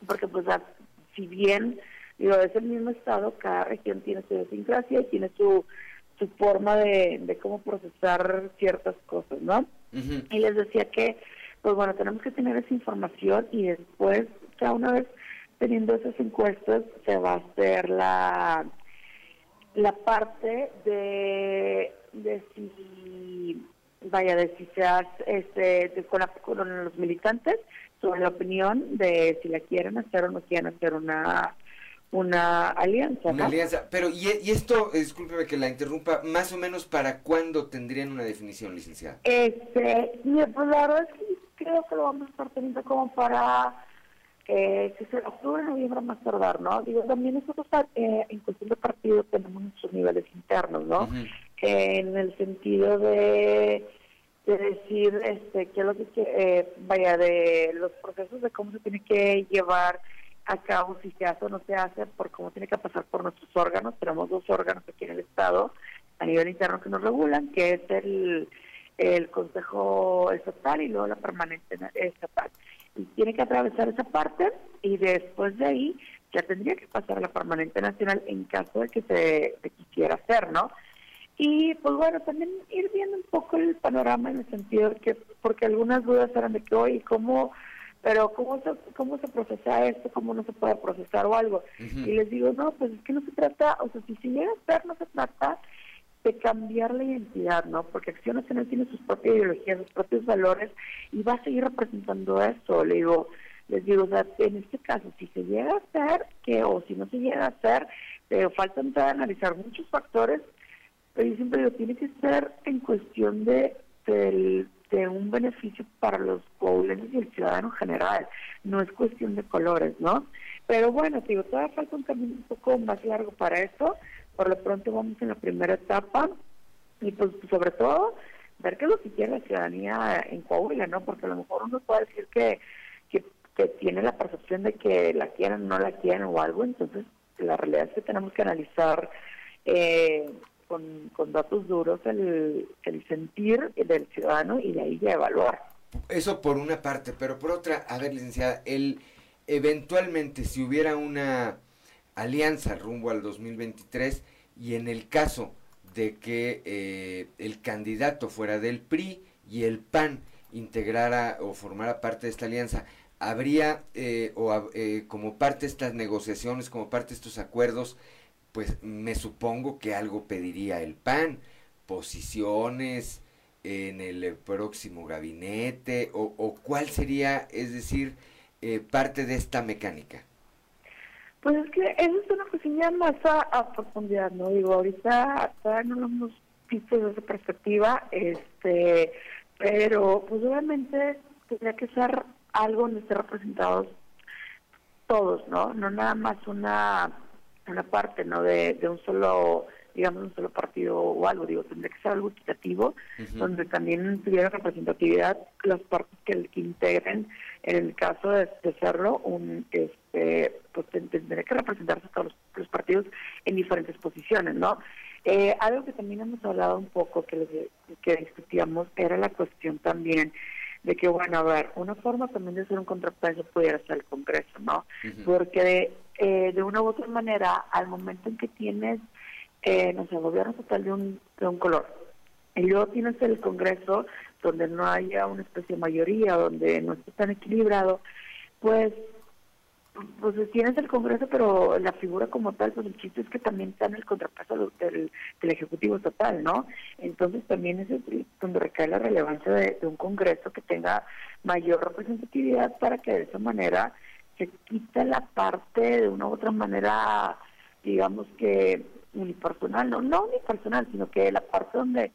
porque pues si bien digo, es el mismo estado, cada región tiene su idiosincrasia y tiene su, su forma de, de cómo procesar ciertas cosas, ¿no? Y les decía que, pues bueno, tenemos que tener esa información y después, ya una vez teniendo esas encuestas, se va a hacer la, la parte de, de si, vaya, de si se este, de- con, la- con los militantes sobre la opinión de si la quieren hacer o no quieren hacer una, una alianza. Una ¿no? alianza. Pero, y, y esto, discúlpeme que la interrumpa, más o menos para cuándo tendrían una definición, licenciada? Este, pues la verdad es que creo que lo vamos a estar teniendo como para eh, que sea octubre, noviembre más tardar, ¿no? Digo, también nosotros eh, en cuestión de partido tenemos nuestros niveles internos, ¿no? en el sentido de, de decir este qué es lo que eh, vaya de los procesos de cómo se tiene que llevar a cabo si se hace o no se hace por cómo tiene que pasar por nuestros órganos tenemos dos órganos aquí en el estado a nivel interno que nos regulan que es el el consejo estatal y luego la permanente estatal y tiene que atravesar esa parte y después de ahí ya tendría que pasar a la permanente nacional en caso de que se, se quisiera hacer, ¿no? Y pues bueno, también ir viendo un poco el panorama en el sentido de que, porque algunas dudas eran de que, oye, ¿cómo, pero cómo se, cómo se procesa esto, cómo no se puede procesar o algo? Y les digo, no, pues es que no se trata, o sea, si se llega a hacer, no se trata de cambiar la identidad, ¿no? Porque Acción Nacional tiene sus propias ideologías, sus propios valores y va a seguir representando eso. Le digo, les digo, o sea, en este caso, si se llega a hacer, que o si no se llega a hacer, pero falta entrar a analizar muchos factores, pero yo siempre digo, tiene que ser en cuestión de, del- de un beneficio para los coahuilenses y el ciudadano en general, no es cuestión de colores, ¿no? Pero bueno, te digo, todavía falta un camino un poco más largo para eso, por lo pronto vamos en la primera etapa y pues sobre todo ver qué es lo que quiere la ciudadanía en Coahuila, ¿no? Porque a lo mejor uno puede decir que, que, que tiene la percepción de que la quieren o no la quieren o algo, entonces la realidad es que tenemos que analizar eh, con, con datos duros el, sentir del ciudadano y de ahí ya evaluar. Eso por una parte, pero por otra, a ver, licenciada, el eventualmente si hubiera una alianza rumbo al 2023 y en el caso de que eh, el candidato fuera del PRI y el PAN integrara o formara parte de esta alianza, habría eh, o eh, como parte de estas negociaciones, como parte de estos acuerdos, pues me supongo que algo pediría el PAN, posiciones en el próximo gabinete o, o cuál sería, es decir, eh, parte de esta mecánica. Pues es que eso es una cuestión más a, profundidad, ¿no? Digo, ahorita no lo hemos visto desde esa perspectiva, este, pero pues obviamente tendría que ser algo donde estén representados todos, ¿no? No nada más una, una parte, ¿no? De, de un solo digamos, un solo partido o algo, digo, tendría que ser algo equitativo, donde también tuviera representatividad las partes que, que integren, en el caso de, de serlo, un, este, pues tendría que representarse todos los, partidos en diferentes posiciones, ¿no? Eh, algo que también hemos hablado un poco, que, que discutíamos, era la cuestión también de que, bueno, a ver, una forma también de hacer un contrapeso pudiera ser el Congreso, ¿no? Porque eh, de una u otra manera, al momento en que tienes eh, no sé, gobierno total de un, de un color. Y luego tienes el Congreso donde no haya una especie de mayoría, donde no esté tan equilibrado, pues pues tienes el Congreso, pero la figura como tal, pues el chiste es que también está en el contrapeso del, del Ejecutivo Estatal, ¿no? Entonces también es donde recae la relevancia de, un Congreso que tenga mayor representatividad para que de esa manera se quita la parte de una u otra manera, digamos que unipersonal, no, no unipersonal, sino que la parte donde,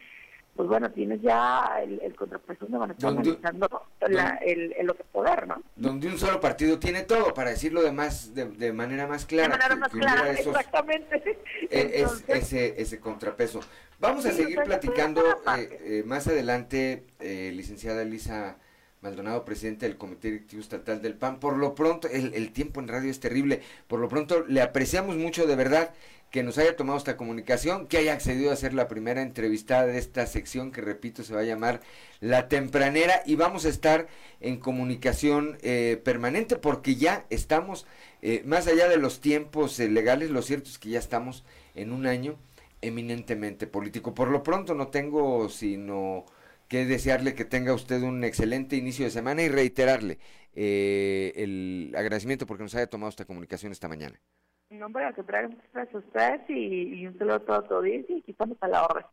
pues bueno, tienes ya el, el contrapeso donde van a estar analizando el, el, otro poder, ¿no? Donde un solo partido tiene todo, para decirlo de, más, de, manera más clara. De manera más clara, exactamente. E, es, ese, ese contrapeso. Vamos a seguir platicando eh, eh, más adelante, eh, licenciada Elisa Maldonado, presidente del Comité Directivo Estatal del PAN. Por lo pronto, el, el, tiempo en radio es terrible. Por lo pronto, le apreciamos mucho de verdad que nos haya tomado esta comunicación, que haya accedido a ser la primera entrevistada de esta sección que, repito, se va a llamar La Tempranera y vamos a estar en comunicación eh, permanente porque ya estamos, eh, más allá de los tiempos eh, legales, lo cierto es que ya estamos en un año eminentemente político. Por lo pronto no tengo sino que desearle que tenga usted un excelente inicio de semana y reiterarle el agradecimiento porque nos haya tomado esta comunicación esta mañana. No, hombre, que traigan muchas gracias a ustedes y, un saludo a audiencia y estamos a la orden.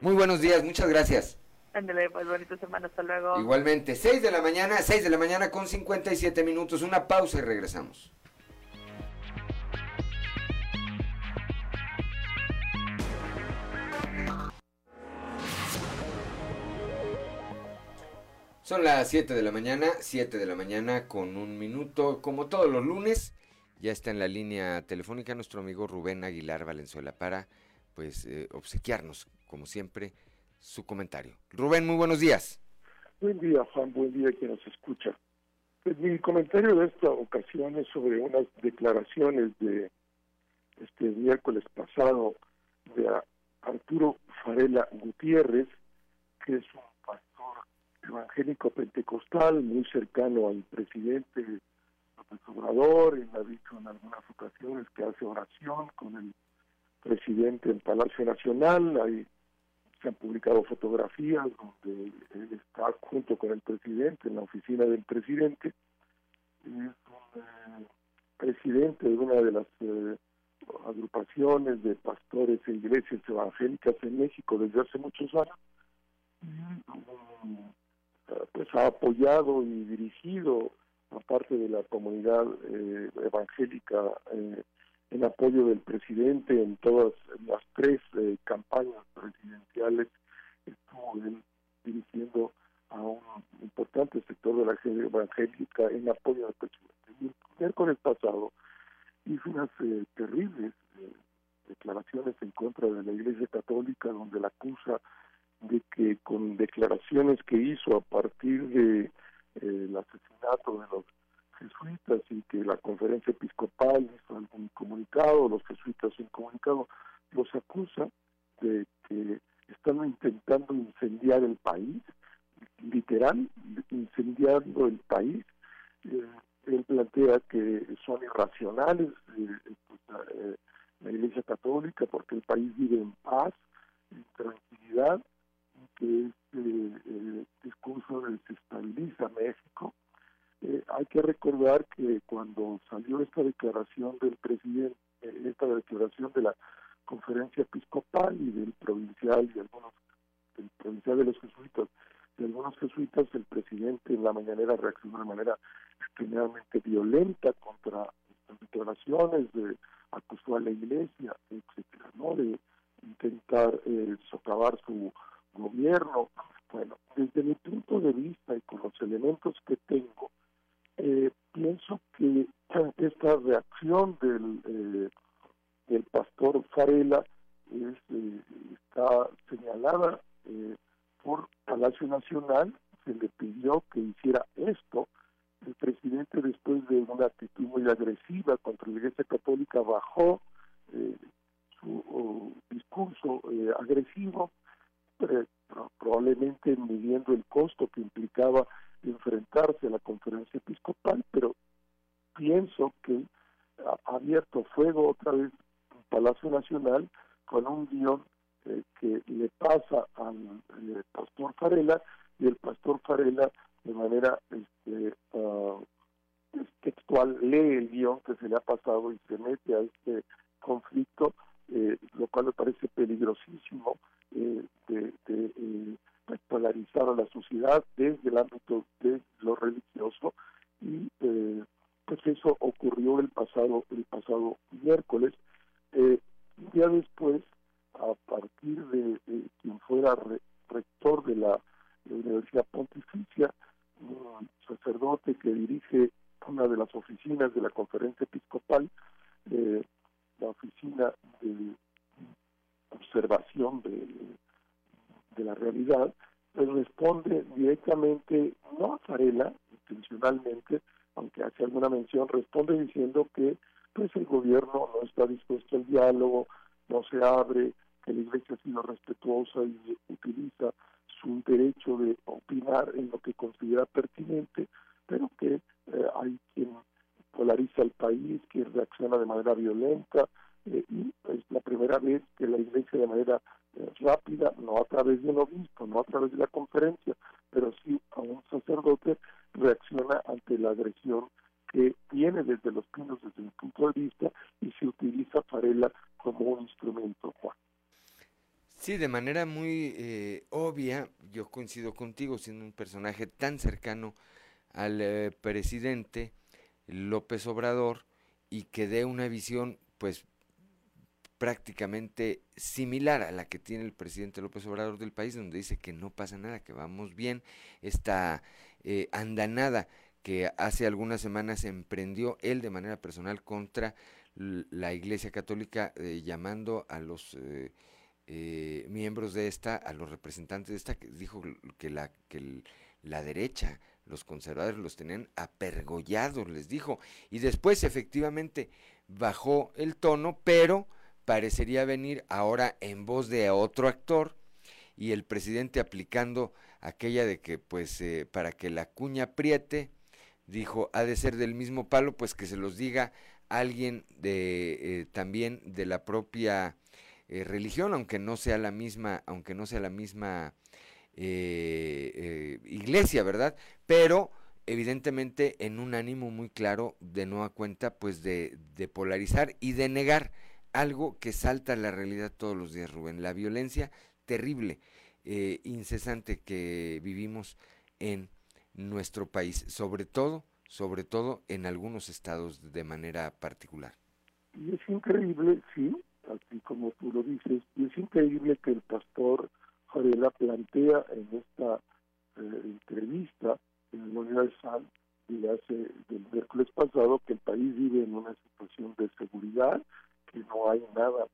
Muy buenos días, muchas gracias. Ándale, pues bonito semana, hasta luego. Igualmente, 6 de la mañana, 6 de la mañana con 57 minutos, una pausa y regresamos. Son las 7 de la mañana, 7 de la mañana con un minuto, como todos los lunes. Ya está en la línea telefónica nuestro amigo Rubén Aguilar Valenzuela para pues eh, obsequiarnos, como siempre, su comentario. Rubén, muy buenos días. Buen día, Juan, buen día quien nos escucha. Pues mi comentario de esta ocasión es sobre unas declaraciones de este miércoles pasado de Arturo Farela Gutiérrez, que es un pastor evangélico pentecostal muy cercano al presidente Obrador, él ha dicho en algunas ocasiones que hace oración con el presidente en Palacio Nacional, ahí se han publicado fotografías donde él está junto con el presidente en la oficina del presidente, es un eh, presidente de una de las eh, agrupaciones de pastores e iglesias evangélicas en México desde hace muchos años, y, pues ha apoyado y dirigido aparte de la comunidad eh, evangélica eh, en apoyo del presidente en todas las tres eh, campañas presidenciales estuvo él dirigiendo a un importante sector de la gente evangélica en apoyo del presidente. Y el miércoles pasado hizo unas terribles declaraciones en contra de la Iglesia Católica donde la acusa de que con declaraciones que hizo a partir de el asesinato de los jesuitas y que la conferencia episcopal hizo algún comunicado, los jesuitas un comunicado, los acusa de que están intentando incendiar el país, literal, incendiando el país. Eh, él plantea que son irracionales eh, eh, la Iglesia Católica porque el país vive en paz, en tranquilidad, que este discurso desestabiliza México. Eh, hay que recordar que cuando salió esta declaración del presidente, eh, esta declaración de la conferencia episcopal y del provincial y algunos, del provincial de los jesuitas, de algunos jesuitas, el presidente en la mañanera reaccionó de manera extremadamente violenta contra declaraciones, de, acusó a la iglesia, etcétera, ¿no? De intentar eh, socavar su gobierno. Bueno, desde mi punto de vista y con los elementos que tengo, eh, pienso que *clears throat* esta reacción del, eh, del pastor Farela es, eh, está señalada por Palacio Nacional, se le pidió que hiciera esto. El presidente, después de una actitud muy agresiva contra la Iglesia Católica, bajó su discurso agresivo, probablemente midiendo el costo que implicaba enfrentarse a la conferencia episcopal, pero pienso que ha abierto fuego otra vez en Palacio Nacional con un guion eh, que le pasa al eh, pastor Farela y el pastor Farela de manera este, uh, textual lee el guion que se le ha pasado y se mete a este conflicto, eh, lo cual me parece peligrosísimo polarizar a la sociedad desde el ámbito de lo religioso y eh, pues eso ocurrió el pasado el pasado miércoles. Eh, día después a partir de, quien fuera rector de la Universidad Pontificia un sacerdote que dirige una de las oficinas de la conferencia episcopal eh, la oficina de observación de de la realidad, pues responde directamente, no a Farela, intencionalmente, aunque hace alguna mención, responde diciendo que pues el gobierno no está dispuesto al diálogo, no se abre, que la iglesia ha sido respetuosa y utiliza su derecho de opinar en lo que considera pertinente, pero que eh, hay quien polariza el país, quien reacciona de manera violenta, eh, y es la primera vez que la iglesia de manera rápida, no a través de un obispo, no a través de la conferencia, pero sí a un sacerdote reacciona ante la agresión que viene desde los pinos desde mi punto de vista y se utiliza Farela como un instrumento, Juan. Sí, de manera muy eh, obvia, yo coincido contigo, siendo un personaje tan cercano al eh, presidente López Obrador y que dé una visión pues prácticamente similar a la que tiene el presidente López Obrador del país, donde dice que no pasa nada, que vamos bien, esta eh, andanada que hace algunas semanas emprendió él de manera personal contra la Iglesia Católica, llamando a los miembros de esta, a los representantes de esta, que dijo que la, que la derecha, los conservadores los tenían apergollados, les dijo, y después efectivamente bajó el tono, pero parecería venir ahora en voz de otro actor y el presidente aplicando aquella de que pues eh, para que la cuña apriete dijo ha de ser del mismo palo pues que se los diga alguien de eh, también de la propia eh, religión aunque no sea la misma aunque no sea la misma iglesia verdad pero evidentemente en un ánimo muy claro de nueva cuenta pues de, de polarizar y de negar algo que salta a la realidad todos los días, Rubén, la violencia terrible, eh, incesante que vivimos en nuestro país, sobre todo, sobre todo en algunos estados de manera particular. Y es increíble, sí, así como tú lo dices, y es increíble que el pastor Jarela plantea en esta eh, entrevista en la Universal y hace del miércoles pasado que el país vive en una situación de seguridad, que no hay nada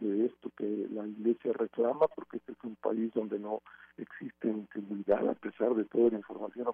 de esto que la iglesia reclama, porque este es un país donde no existe inseguridad, a pesar de toda la información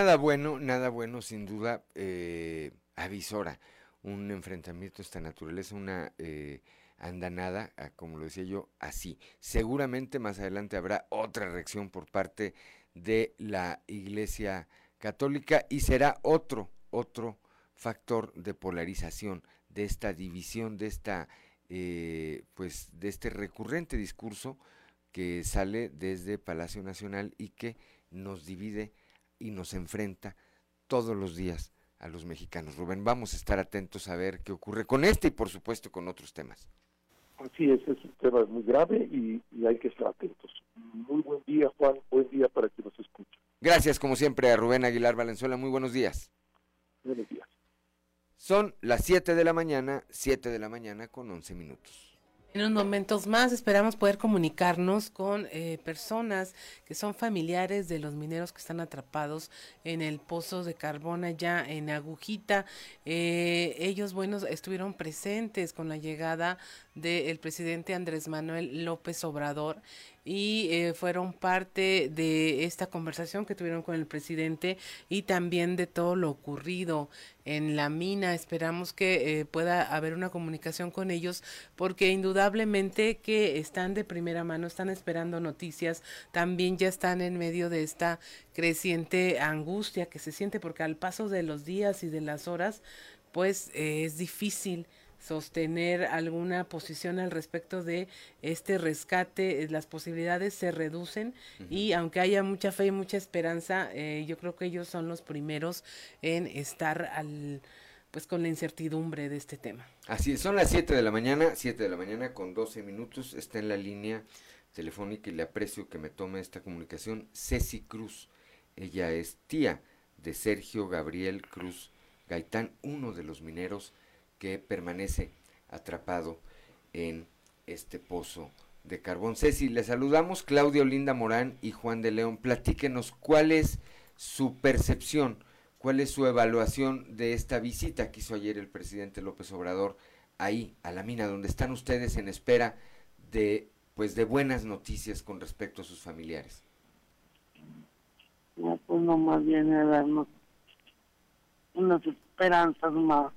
Nada bueno, nada bueno sin duda avisora un enfrentamiento de esta naturaleza, una andanada, como lo decía yo, así. Seguramente más adelante habrá otra reacción por parte de la Iglesia Católica y será otro, otro factor de polarización, de esta división, de esta, eh, pues, de este recurrente discurso que sale desde Palacio Nacional y que nos divide y nos enfrenta todos los días a los mexicanos. Rubén, vamos a estar atentos a ver qué ocurre con este y por supuesto con otros temas. Sí, ese es un tema muy grave y, hay que estar atentos. Muy buen día, Juan. Buen día para quien nos escuche. Gracias, como siempre, a Rubén Aguilar Valenzuela. Muy buenos días. Buenos días. Son las 7 de la mañana, 7 de la mañana con 11 minutos. En unos momentos más esperamos poder comunicarnos con eh, personas que son familiares de los mineros que están atrapados en el pozo de carbón allá en Agujita. Eh, ellos, bueno, estuvieron presentes con la llegada del presidente Andrés Manuel López Obrador y eh, fueron parte de esta conversación que tuvieron con el presidente y también de todo lo ocurrido en la mina. Esperamos que eh, pueda haber una comunicación con ellos porque indudablemente que están de primera mano, están esperando noticias, también ya están en medio de esta creciente angustia que se siente porque al paso de los días y de las horas pues eh, es difícil sostener alguna posición al respecto de este rescate, eh, las posibilidades se reducen y aunque haya mucha fe y mucha esperanza, eh, yo creo que ellos son los primeros en estar al pues con la incertidumbre de este tema. Así es, son las 7 de la mañana, 7 de la mañana con 12 minutos, está en la línea telefónica y le aprecio que me tome esta comunicación Ceci Cruz. Ella es tía de Sergio Gabriel Cruz Gaitán, uno de los mineros que permanece atrapado en este pozo de carbón. Ceci, le saludamos Claudio Linda Morán y Juan de León. Platíquenos cuál es su percepción, cuál es su evaluación de esta visita que hizo ayer el presidente López Obrador ahí a la mina donde están ustedes en espera de pues de buenas noticias con respecto a sus familiares. Pues no más bien darnos unas esperanzas más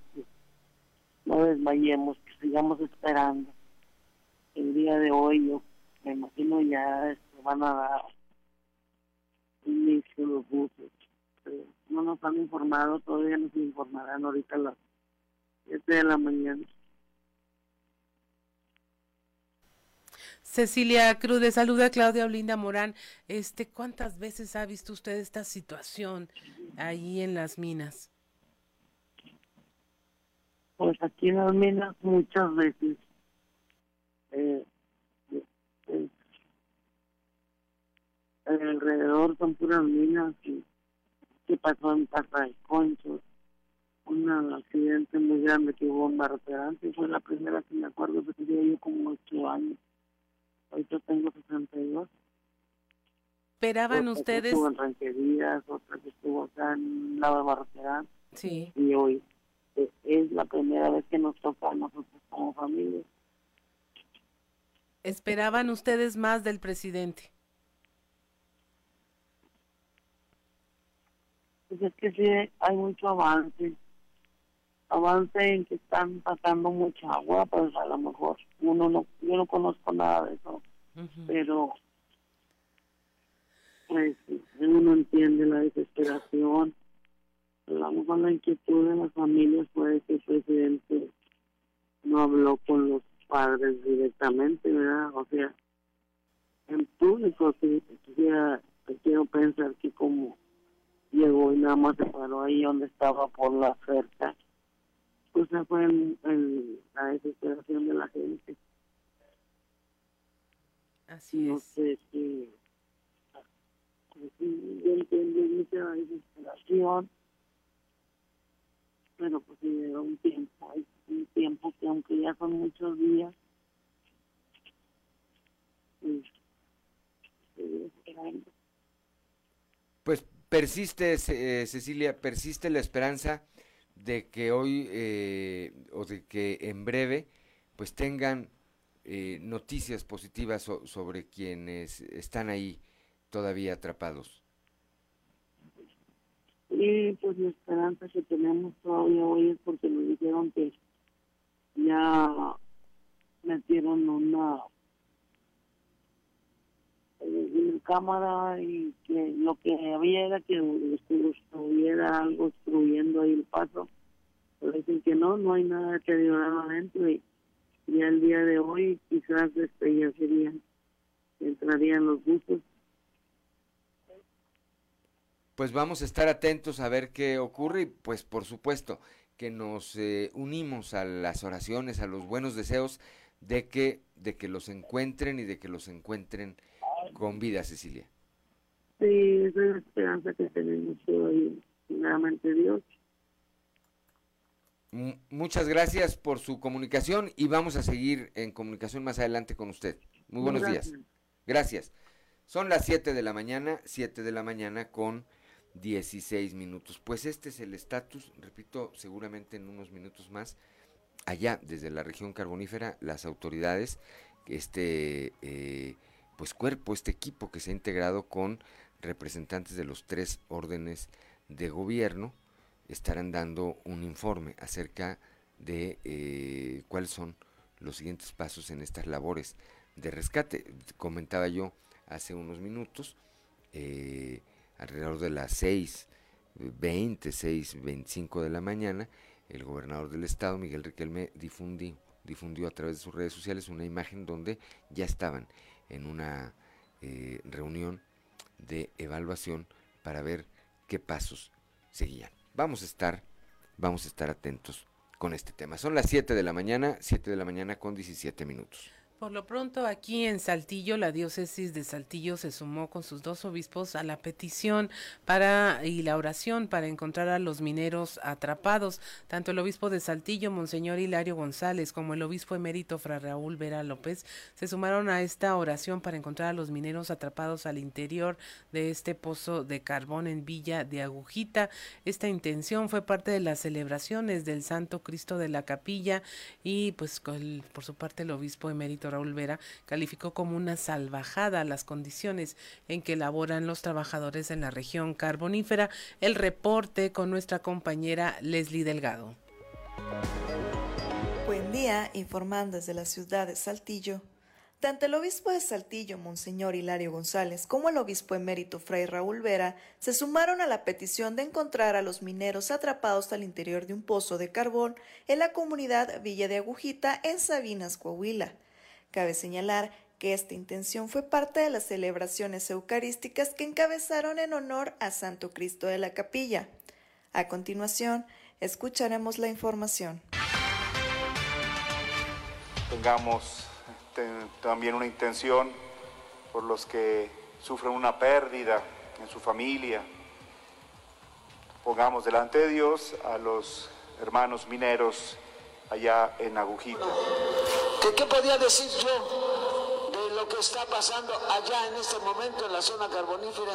no desmayemos, que sigamos esperando. El día de hoy yo me imagino ya este, van a dar inicio los buses. no nos han informado, todavía nos informarán ahorita a las 7 de la mañana. Cecilia Cruz, de saluda Claudia Olinda Morán. Este, ¿Cuántas veces ha visto usted esta situación ahí en las minas? Pues aquí en las minas muchas veces eh, eh, alrededor son puras minas que, que pasó en Casa de Conchos un accidente muy grande que hubo en Barroterante fue la primera que me acuerdo que tenía yo como ocho años Ahorita tengo 62. ¿Esperaban Otra que ustedes? Estuvo en rancherías, otra que estuvo acá en la Barraterán. Sí. Y hoy es la primera vez que nos toca a nosotros como familia. ¿Esperaban ustedes más del presidente? Pues es que sí, hay mucho avance. Avance en que están pasando mucha agua, pues a lo mejor uno no, yo no conozco nada de eso, pero pues uno entiende la desesperación. A lo mejor la inquietud de las familias puede que el presidente no habló con los padres directamente, ¿verdad? O sea, en público, sí, quisiera, quiero pensar que como llegó y nada más se paró ahí donde estaba por la cerca, pues esa fue el- la desesperación de la gente. Así no es. sé si pues yo entiendo mucha desesperación, pero pues sí un tiempo, hay un tiempo que aunque ya son muchos días, pues, esperando. Pues persiste, eh, Cecilia, persiste la esperanza de que hoy eh, o de que en breve pues tengan eh, noticias positivas so- sobre quienes están ahí todavía atrapados. Y pues la esperanza que tenemos todavía hoy es porque nos dijeron que ya metieron una eh, una cámara y que lo que había era que estu- estuviera algo obstruyendo ahí el paso. Pero dicen que no, no hay nada deteriorado adentro y ya el día de hoy quizás este ya serían, entrarían los buses. Pues vamos a estar atentos a ver qué ocurre y pues por supuesto que nos eh, unimos a las oraciones, a los buenos deseos de que, de que los encuentren y de que los encuentren con vida, Cecilia. Sí, esa es la esperanza que tenemos todavía, primeramente Dios. M- muchas gracias por su comunicación y vamos a seguir en comunicación más adelante con usted. Muy buenos días. Gracias. Gracias. Son las 7 de la mañana, 7 de la mañana con 16 minutos. Pues este es el estatus, repito, seguramente en unos minutos más, allá desde la región carbonífera, las autoridades, este eh, pues cuerpo, este equipo que se ha integrado con representantes de los tres órdenes de gobierno, estarán dando un informe acerca de eh, cuáles son los siguientes pasos en estas labores de rescate. Comentaba yo hace unos minutos, eh, alrededor de las 6, 20, 6, 25 de la mañana, el gobernador del estado, Miguel Riquelme, difundió, difundió a través de sus redes sociales una imagen donde ya estaban en una eh, reunión de evaluación para ver qué pasos seguían. Vamos a estar, vamos a estar atentos con este tema. Son las 7 de la mañana, 7 de la mañana con 17 minutos. Por lo pronto, aquí en Saltillo, la diócesis de Saltillo se sumó con sus dos obispos a la petición para y la oración para encontrar a los mineros atrapados. Tanto el obispo de Saltillo, Monseñor Hilario González, como el obispo emérito Fra Raúl Vera López se sumaron a esta oración para encontrar a los mineros atrapados al interior de este pozo de carbón en Villa de Agujita. Esta intención fue parte de las celebraciones del Santo Cristo de la Capilla y pues por su parte el obispo emérito Raúl Vera calificó como una salvajada las condiciones en que laboran los trabajadores en la región carbonífera. El reporte con nuestra compañera Leslie Delgado. Buen día, informando desde la ciudad de Saltillo. Tanto el obispo de Saltillo, Monseñor Hilario González, como el obispo emérito Fray Raúl Vera se sumaron a la petición de encontrar a los mineros atrapados al interior de un pozo de carbón en la comunidad Villa de Agujita, en Sabinas, Coahuila. Cabe señalar que esta intención fue parte de las celebraciones eucarísticas que encabezaron en honor a Santo Cristo de la Capilla. A continuación, escucharemos la información. tengamos te- también una intención por los que sufren una pérdida en su familia. Pongamos delante de Dios a los hermanos mineros allá en Agujita. ¿Qué, qué podía decir yo de lo que está pasando allá en este momento en la zona carbonífera.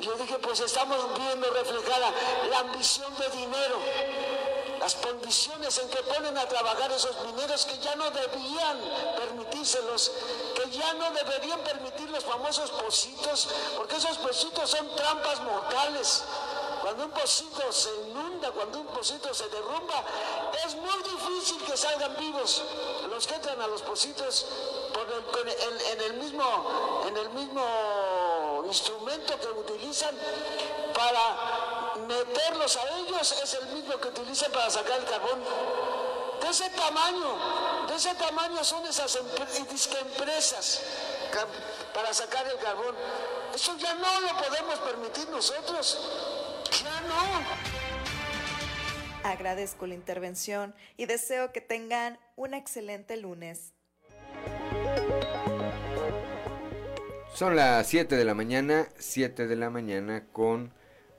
Yo dije, pues estamos viendo reflejada la ambición de dinero, las condiciones en que ponen a trabajar esos mineros que ya no debían permitírselos, que ya no deberían permitir los famosos pocitos, porque esos pocitos son trampas mortales. Cuando un pocito se inunda, cuando un pocito se derrumba, es muy difícil que salgan vivos los que entran a los pocitos en, el mismo, en el mismo instrumento que utilizan para meterlos a ellos, es el mismo que utilizan para sacar el carbón. De ese tamaño, de ese tamaño son esas empresas para sacar el carbón. Eso ya no lo podemos permitir nosotros. No. Agradezco la intervención y deseo que tengan un excelente lunes. Son las 7 de la mañana, 7 de la mañana con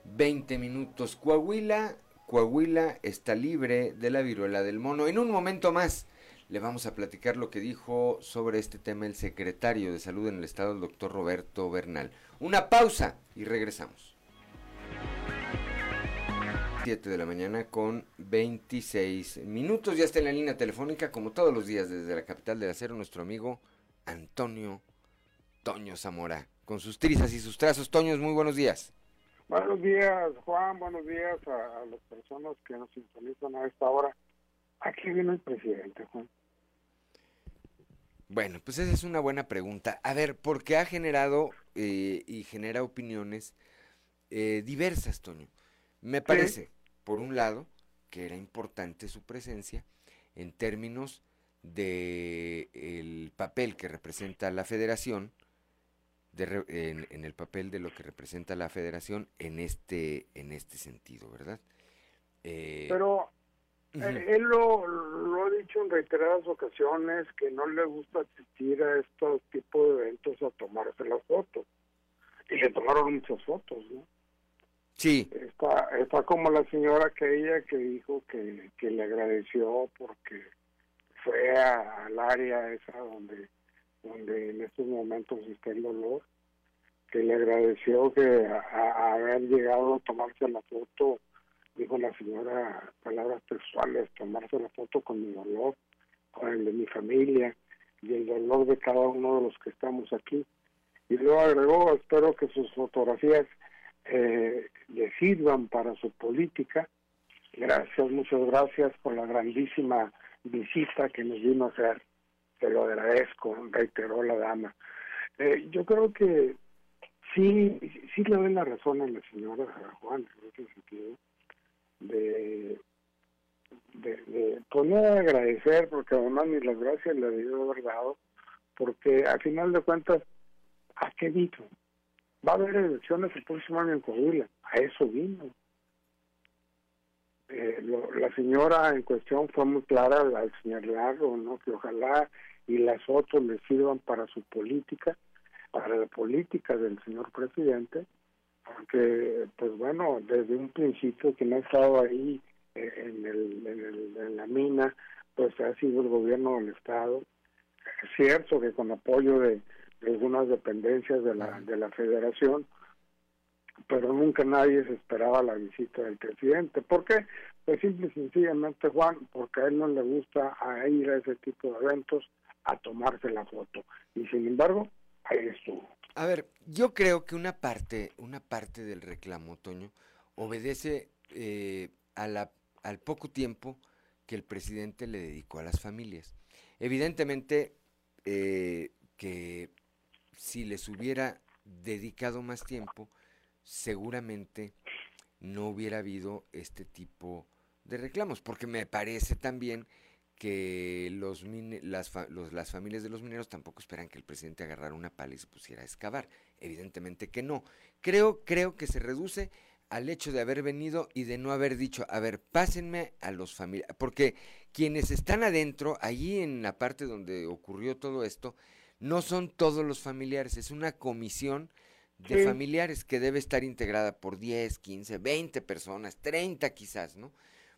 20 minutos. Coahuila, Coahuila está libre de la viruela del mono. En un momento más le vamos a platicar lo que dijo sobre este tema el secretario de Salud en el Estado, el doctor Roberto Bernal. Una pausa y regresamos. 7 de la mañana con 26 minutos. Ya está en la línea telefónica, como todos los días desde la capital del acero, nuestro amigo Antonio Toño Zamora. Con sus trizas y sus trazos. Toños, muy buenos días. Buenos días, Juan. Buenos días a, las personas que nos sintonizan a esta hora. Aquí viene el presidente, Juan. Bueno, pues esa es una buena pregunta. A ver, porque ha generado eh, y genera opiniones eh, diversas, Toño. Me parece, por un lado, que era importante su presencia en términos de el papel que representa la federación, en, el papel de lo que representa la federación en este, en este sentido, ¿verdad? Eh, Pero eh, él lo, lo, ha dicho en reiteradas ocasiones que no le gusta asistir a estos tipos de eventos a tomarse las fotos. Y le tomaron muchas fotos, ¿no? Sí. Está, está como la señora aquella que dijo que, que le agradeció porque fue al área esa donde, donde en estos momentos está el dolor, que le agradeció que a, haber llegado a tomarse la foto, dijo la señora, palabras textuales, tomarse la foto con mi dolor, con el de mi familia y el dolor de cada uno de los que estamos aquí. Y luego agregó, espero que sus fotografías eh, le sirvan para su política. Gracias, muchas gracias por la grandísima visita que nos vino a hacer. Te lo agradezco, reiteró la dama. Eh, yo creo que sí, sí le doy la razón a la señora Juan en ese sentido, de, de, de pues agradecer, porque además ni las gracias le dio dado, porque al final de cuentas, ¿a qué dicho? Va a haber elecciones el próximo año en Coahuila. A eso vino. Eh, la señora en cuestión fue muy clara al señalarlo, ¿no? que ojalá y las otras le sirvan para su política, para la política del señor presidente, porque, pues bueno, desde un principio quien ha estado ahí eh, en, el, en, el, en la mina, pues ha sido el gobierno del Estado. Es cierto que con apoyo de, algunas dependencias de la, de la federación, pero nunca nadie se esperaba la visita del presidente. ¿Por qué? Pues simple y sencillamente, Juan, porque a él no le gusta ir a ese tipo de eventos a tomarse la foto. Y sin embargo, ahí estuvo. A ver, yo creo que una parte, una parte del reclamo, Toño, obedece eh, a la, al poco tiempo que el presidente le dedicó a las familias. Evidentemente eh, que si les hubiera dedicado más tiempo, seguramente no hubiera habido este tipo de reclamos, porque me parece también que los, las, las familias de los mineros tampoco esperan que el presidente agarrara una pala y se pusiera a excavar. Evidentemente que no. Creo, creo que se reduce al hecho de haber venido y de no haber dicho, a ver, pásenme a los familiares, porque quienes están adentro, allí en la parte donde ocurrió todo esto, no son todos los familiares, es una comisión de familiares que debe estar integrada por 10, 15, 20 personas, 30 quizás, ¿no?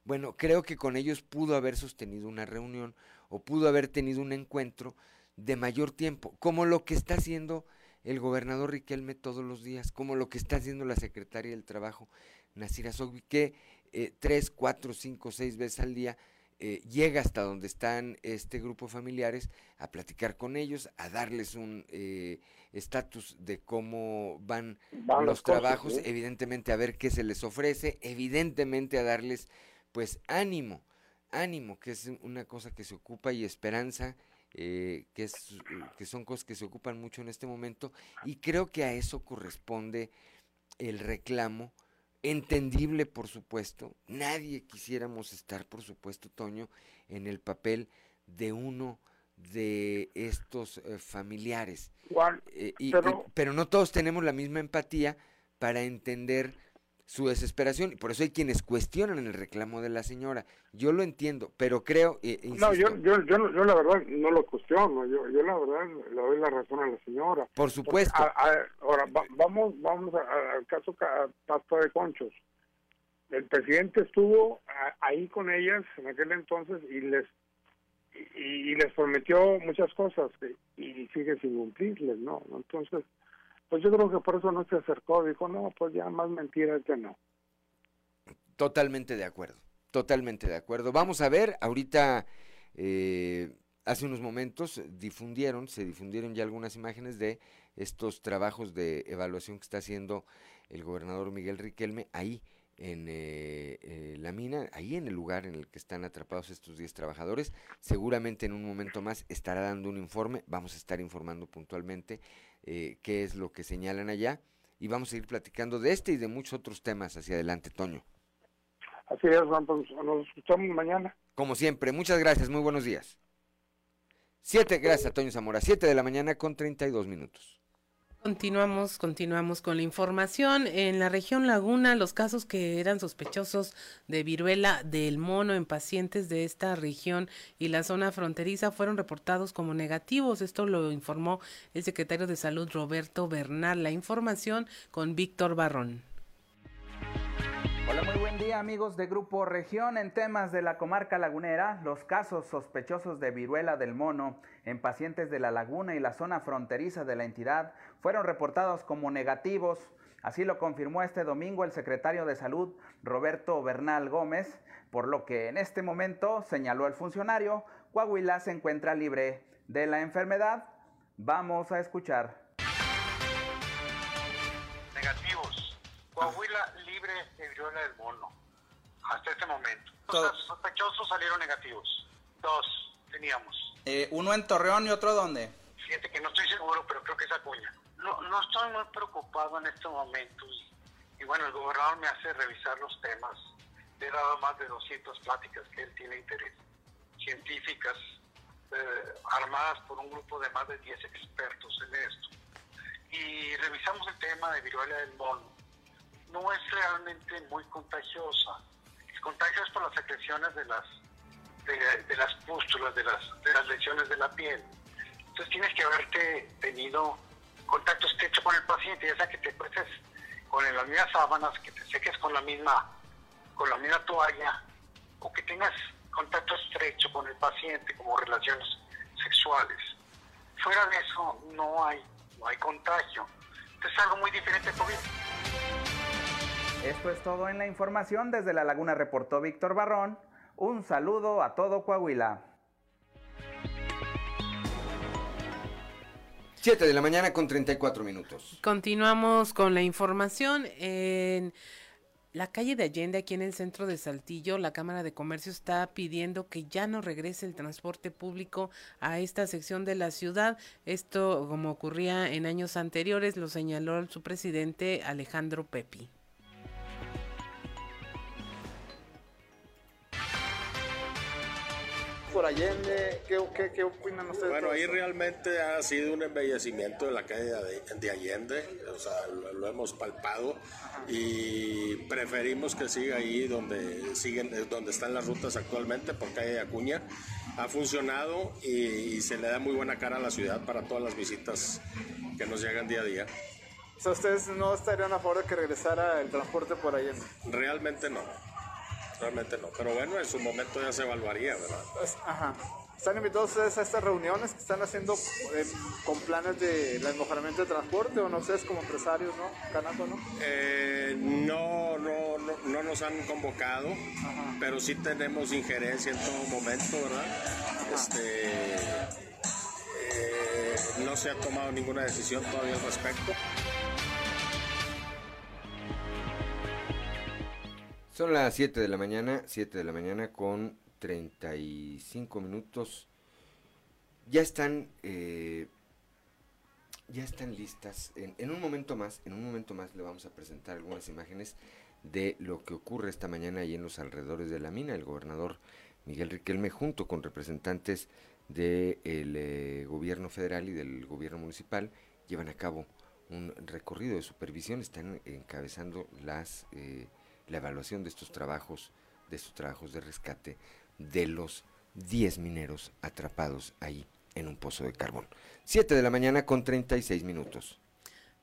Bueno, creo que con ellos pudo haber sostenido una reunión o pudo haber tenido un encuentro de mayor tiempo, como lo que está haciendo el gobernador Riquelme todos los días, como lo que está haciendo la secretaria del Trabajo, Nasira Sogbi, que eh, tres, cuatro, cinco, seis veces al día eh, llega hasta donde están este grupo familiares a platicar con ellos, a darles un eh, estatus de cómo van, los trabajos, evidentemente a ver qué se les ofrece, evidentemente a darles pues ánimo, ánimo, que es una cosa que se ocupa y esperanza, eh, que, es, que son cosas que se ocupan mucho en este momento y creo que a eso corresponde el reclamo entendible por supuesto, nadie quisiéramos estar por supuesto, Toño, en el papel de uno de estos eh, familiares. Eh, pero no todos tenemos la misma empatía para entender su desesperación y por eso hay quienes cuestionan el reclamo de la señora. Yo lo entiendo, pero creo... Eh, no, yo, yo, yo, yo, la verdad no lo cuestiono, yo, yo la verdad le doy la razón a la señora. Por supuesto. ahora, vamos vamos al caso Pasta de Conchos. El presidente estuvo ahí con ellas en aquel entonces y les y, les prometió muchas cosas y sigue sin cumplirles, ¿no? Entonces pues yo creo que por eso no se acercó, dijo, no, pues ya más mentiras que no. Totalmente de acuerdo, totalmente de acuerdo. Vamos a ver, ahorita, eh, hace unos momentos difundieron, se difundieron ya algunas imágenes de estos trabajos de evaluación que está haciendo el gobernador Miguel Riquelme ahí en eh, eh, la mina, ahí en el lugar en el que están atrapados estos 10 trabajadores. Seguramente en un momento más estará dando un informe, vamos a estar informando puntualmente eh, qué es lo que señalan allá y vamos a ir platicando de este y de muchos otros temas hacia adelante, Toño. Así es, pues, nos escuchamos mañana. Como siempre, muchas gracias, muy buenos días. Siete, gracias, Toño Zamora, siete de la mañana con 32 minutos. Continuamos, continuamos con la información. En la región Laguna, los casos que eran sospechosos de viruela del mono en pacientes de esta región y la zona fronteriza fueron reportados como negativos. Esto lo informó el secretario de Salud Roberto Bernal. La información con Víctor Barrón. Hola, muy buen día amigos de Grupo Región. En temas de la comarca lagunera, los casos sospechosos de viruela del mono en pacientes de la laguna y la zona fronteriza de la entidad fueron reportados como negativos. Así lo confirmó este domingo el secretario de Salud, Roberto Bernal Gómez, por lo que en este momento, señaló el funcionario, Coahuila se encuentra libre de la enfermedad. Vamos a escuchar. Negativos. Coahuila viruela del mono. Hasta este momento. Los sospechosos salieron negativos. Dos teníamos. Eh, ¿Uno en Torreón y otro dónde? Fíjate que no estoy seguro, pero creo que es Acuña. No, no estoy muy preocupado en este momento. Y, bueno, el gobernador me hace revisar los temas. Le he dado más de 200 pláticas que él tiene interés. Científicas, eh, armadas por un grupo de más de 10 expertos en esto. Y revisamos el tema de viruela del mono. No es realmente muy contagiosa. El contagio por las secreciones de las de, las pústulas, de las, de las lesiones de la piel. Entonces tienes que haberte tenido contacto estrecho con el paciente, ya sea que te puedes con las mismas sábanas, que te seques con la misma, con la misma toalla, o que tengas contacto estrecho con el paciente como relaciones sexuales. Fuera de eso no hay, no hay contagio. es algo muy diferente COVID. Esto es todo en la información. Desde La Laguna reportó Víctor Barrón. Un saludo a todo Coahuila. 7 de la mañana con 34 minutos. Continuamos con la información. En la calle de Allende, aquí en el centro de Saltillo, la Cámara de Comercio está pidiendo que ya no regrese el transporte público a esta sección de la ciudad. Esto, como ocurría en años anteriores, lo señaló su presidente Alejandro Pepi. Por Allende? ¿Qué, qué, qué opinan ustedes? Bueno, ahí realmente ha sido un embellecimiento de la calle de, Allende, o sea, lo, hemos palpado y preferimos que siga ahí donde siguen, donde están las rutas actualmente, por calle Acuña. Ha funcionado y, se le da muy buena cara a la ciudad para todas las visitas que nos llegan día a día. O sea, ¿ustedes no estarían a favor de que regresara el transporte por Allende? Realmente no realmente no. Pero bueno, en su momento ya se evaluaría, ¿verdad? Pues, ajá. ¿Están invitados ustedes a estas reuniones que están haciendo eh, con planes de mejoramiento de transporte o no ustedes como empresarios, ¿no? Canaco, ¿no? Eh, no, no, no, no nos han convocado, pero sí tenemos injerencia en todo momento, ¿verdad? Este, eh, no se ha tomado ninguna decisión todavía al respecto. Son las 7 de la mañana, 7 de la mañana con 35 minutos. Ya están, eh, ya están listas. En, un momento más, en un momento más le vamos a presentar algunas imágenes de lo que ocurre esta mañana ahí en los alrededores de la mina. El gobernador Miguel Riquelme, junto con representantes del eh, gobierno federal y del gobierno municipal, llevan a cabo un recorrido de supervisión. Están encabezando las eh, la evaluación de estos trabajos, de estos trabajos de rescate de los 10 mineros atrapados ahí en un pozo de carbón. 7 de la mañana con 36 minutos.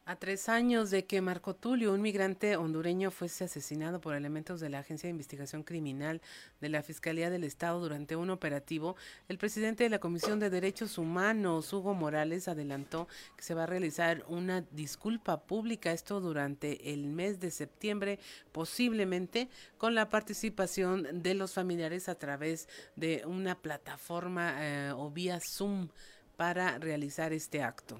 A tres años de que Marco Tulio, un migrante hondureño, fuese asesinado por elementos de la Agencia de Investigación Criminal de la Fiscalía del Estado durante un operativo, el presidente de la Comisión de Derechos Humanos, Hugo Morales, adelantó que se va a realizar una disculpa pública, esto durante el mes de septiembre, posiblemente con la participación de los familiares a través de una plataforma eh, o vía Zoom para realizar este acto.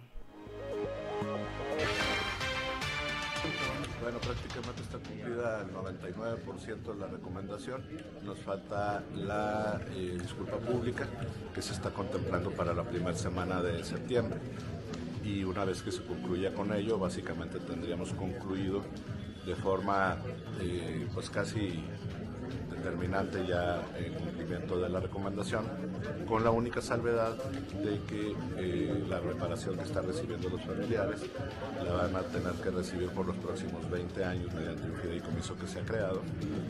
Bueno, prácticamente está cumplida el 99% de la recomendación. Nos falta la eh, disculpa pública que se está contemplando para la primera semana de septiembre. Y una vez que se concluya con ello, básicamente tendríamos concluido de forma eh, pues casi determinante ya el cumplimiento de la recomendación, con la única salvedad de que eh, la reparación que están recibiendo los familiares la van a tener que recibir por los próximos 20 años mediante un fideicomiso que se ha creado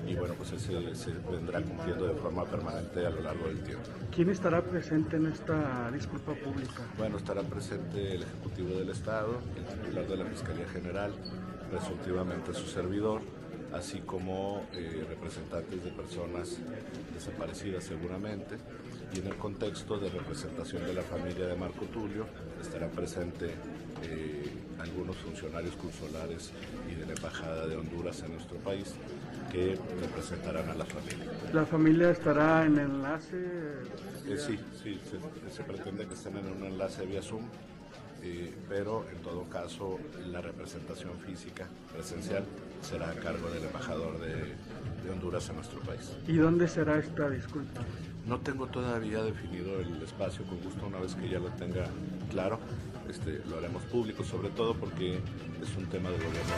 y bueno, pues ese se vendrá cumpliendo de forma permanente a lo largo del tiempo. ¿Quién estará presente en esta disculpa pública? Bueno, estará presente el Ejecutivo del Estado, el titular de la Fiscalía General, presuntivamente su servidor, así como eh, representantes de personas desaparecidas seguramente, y en el contexto de representación de la familia de Marco Tulio estarán presentes eh, algunos funcionarios consulares y de la Embajada de Honduras en nuestro país que representarán a la familia. ¿La familia estará en enlace? Eh, sí, sí, se, se pretende que estén en un enlace vía Zoom eh, pero en todo caso la representación física presencial será a cargo del embajador de, de, Honduras en nuestro país. ¿Y dónde será esta disculpa? No tengo todavía definido el espacio, con gusto una vez que ya lo tenga claro, este, lo haremos público, sobre todo porque es un tema del gobierno.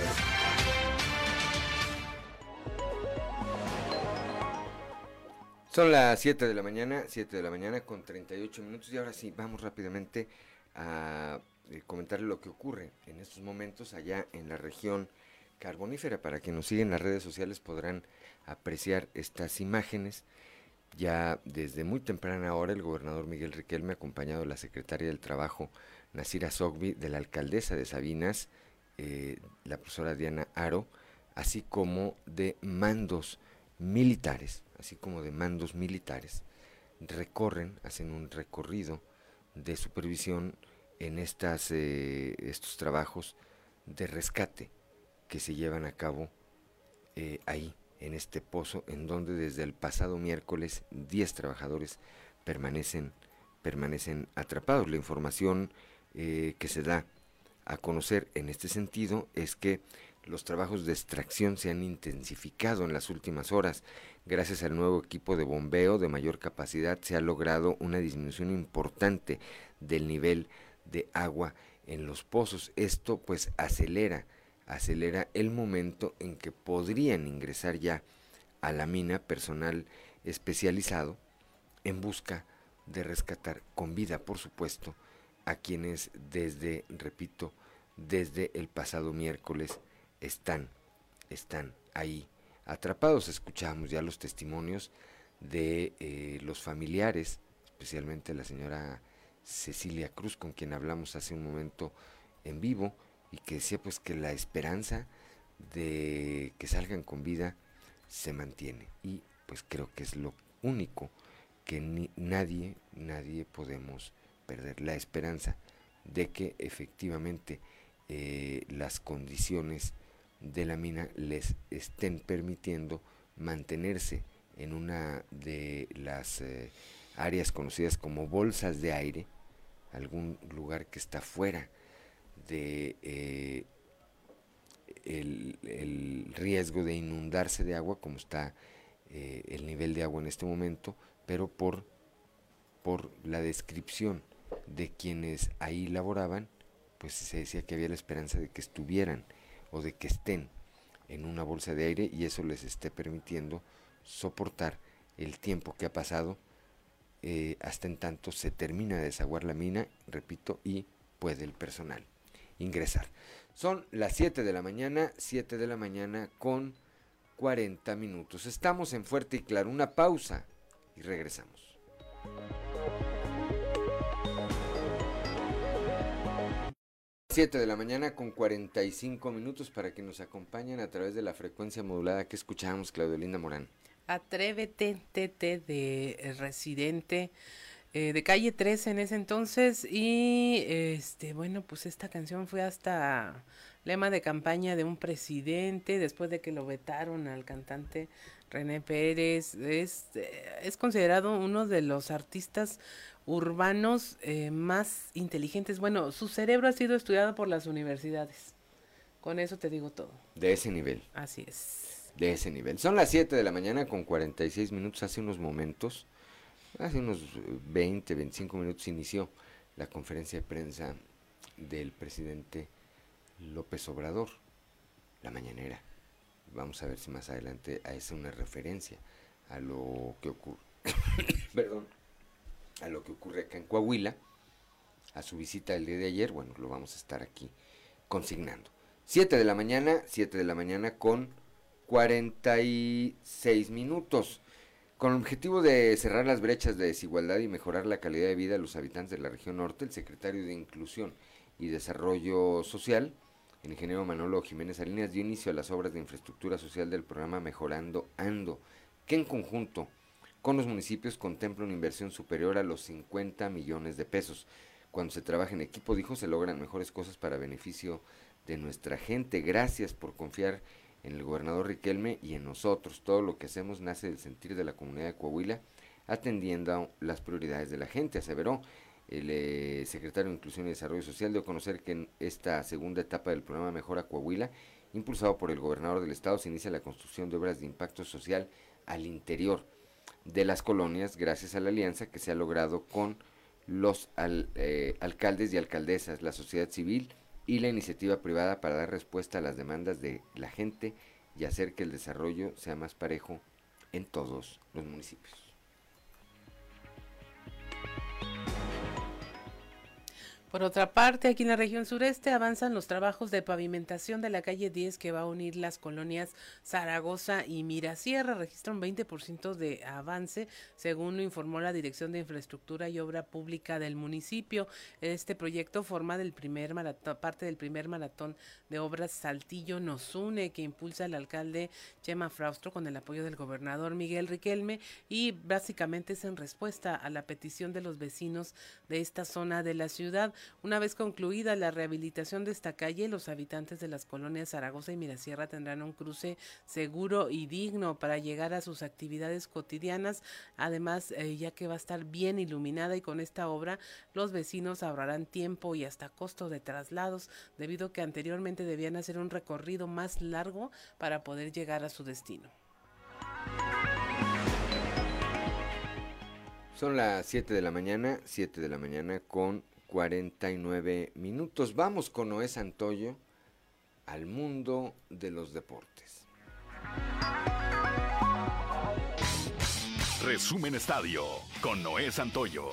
Son las 7 de la mañana, 7 de la mañana con 38 minutos y ahora sí, vamos rápidamente a eh, comentar lo que ocurre en estos momentos allá en la región carbonífera. Para quienes nos siguen en las redes sociales podrán apreciar estas imágenes. Ya desde muy temprana hora el gobernador Miguel Riquelme, acompañado de la secretaria del Trabajo Nasira Sogbi, de la alcaldesa de Sabinas, eh, la profesora Diana Aro, así como de mandos militares, así como de mandos militares, recorren, hacen un recorrido de supervisión en estas, eh, estos trabajos de rescate que se llevan a cabo eh, ahí, en este pozo, en donde desde el pasado miércoles 10 trabajadores permanecen, permanecen atrapados. La información eh, que se da a conocer en este sentido es que los trabajos de extracción se han intensificado en las últimas horas. Gracias al nuevo equipo de bombeo de mayor capacidad se ha logrado una disminución importante del nivel de agua en los pozos. Esto pues acelera, acelera el momento en que podrían ingresar ya a la mina personal especializado en busca de rescatar con vida, por supuesto, a quienes desde, repito, desde el pasado miércoles están, están ahí atrapados. Escuchamos ya los testimonios de eh, los familiares, especialmente la señora Cecilia Cruz, con quien hablamos hace un momento en vivo, y que decía pues que la esperanza de que salgan con vida se mantiene. Y pues creo que es lo único que nadie, nadie podemos perder la esperanza de que efectivamente eh, las condiciones de la mina les estén permitiendo mantenerse en una de las eh, áreas conocidas como bolsas de aire, algún lugar que está fuera de eh, el, riesgo de inundarse de agua, como está eh, el nivel de agua en este momento, pero por, por la descripción de quienes ahí laboraban, pues se decía que había la esperanza de que estuvieran o de que estén en una bolsa de aire y eso les esté permitiendo soportar el tiempo que ha pasado eh, hasta en tanto se termina de desaguar la mina, repito, y puede el personal ingresar. Son las 7 de la mañana, 7 de la mañana con 40 minutos. Estamos en Fuerte y Claro, una pausa y regresamos. 7 de la mañana con 45 minutos para que nos acompañen a través de la frecuencia modulada que escuchamos, Claudelina Morán. Atrévete, TT de residente eh, de calle 13 en ese entonces y este bueno pues esta canción fue hasta lema de campaña de un presidente después de que lo vetaron al cantante René Pérez. Es, eh, es considerado uno de los artistas urbanos eh, más inteligentes. Bueno su cerebro ha sido estudiado por las universidades. Con eso te digo todo. De ese nivel. Así es. De ese nivel. Son las 7 de la mañana con 46 minutos hace unos momentos Hace unos 20, 25 minutos inició la conferencia de prensa del presidente López Obrador, la mañanera. Vamos a ver si más adelante hace una referencia a lo que ocurre, *coughs* perdón, a lo que ocurre acá en Coahuila, a su visita el día de ayer, bueno, lo vamos a estar aquí consignando. 7 de la mañana, 7 de la mañana con 46 minutos. Con el objetivo de cerrar las brechas de desigualdad y mejorar la calidad de vida de los habitantes de la región norte, el secretario de Inclusión y Desarrollo Social, el ingeniero Manolo Jiménez Salinas, dio inicio a las obras de infraestructura social del programa Mejorando Ando, que en conjunto con los municipios contempla una inversión superior a los 50 millones de pesos. Cuando se trabaja en equipo, dijo, se logran mejores cosas para beneficio de nuestra gente. Gracias por confiar en el gobernador Riquelme y en nosotros. Todo lo que hacemos nace del sentir de la comunidad de Coahuila, atendiendo a las prioridades de la gente, aseveró. El eh, secretario de Inclusión y Desarrollo Social dio a conocer que en esta segunda etapa del programa Mejora Coahuila, impulsado por el gobernador del estado, se inicia la construcción de obras de impacto social al interior de las colonias gracias a la alianza que se ha logrado con los eh, alcaldes y alcaldesas, la sociedad civil, y la iniciativa privada para dar respuesta a las demandas de la gente y hacer que el desarrollo sea más parejo en todos los municipios. Por otra parte, aquí en la región sureste avanzan los trabajos de pavimentación de la calle 10 que va a unir las colonias Zaragoza y Mirasierra. Registra un 20% de avance, según lo informó la Dirección de Infraestructura y Obra Pública del municipio. Este proyecto forma del primer parte del primer maratón de obras Saltillo Nos Une que impulsa el alcalde Chema Fraustro con el apoyo del gobernador Miguel Riquelme y básicamente es en respuesta a la petición de los vecinos de esta zona de la ciudad. Una vez concluida la rehabilitación de esta calle, los habitantes de las colonias Zaragoza y Mirasierra tendrán un cruce seguro y digno para llegar a sus actividades cotidianas. Además, eh, ya que va a estar bien iluminada y con esta obra, los vecinos ahorrarán tiempo y hasta costo de traslados, debido a que anteriormente debían hacer un recorrido más largo para poder llegar a su destino. Son las 7 de la mañana, 7 de la mañana con 49 minutos. Vamos con Noé Santoyo al mundo de los deportes. Resumen Estadio con Noé Santoyo.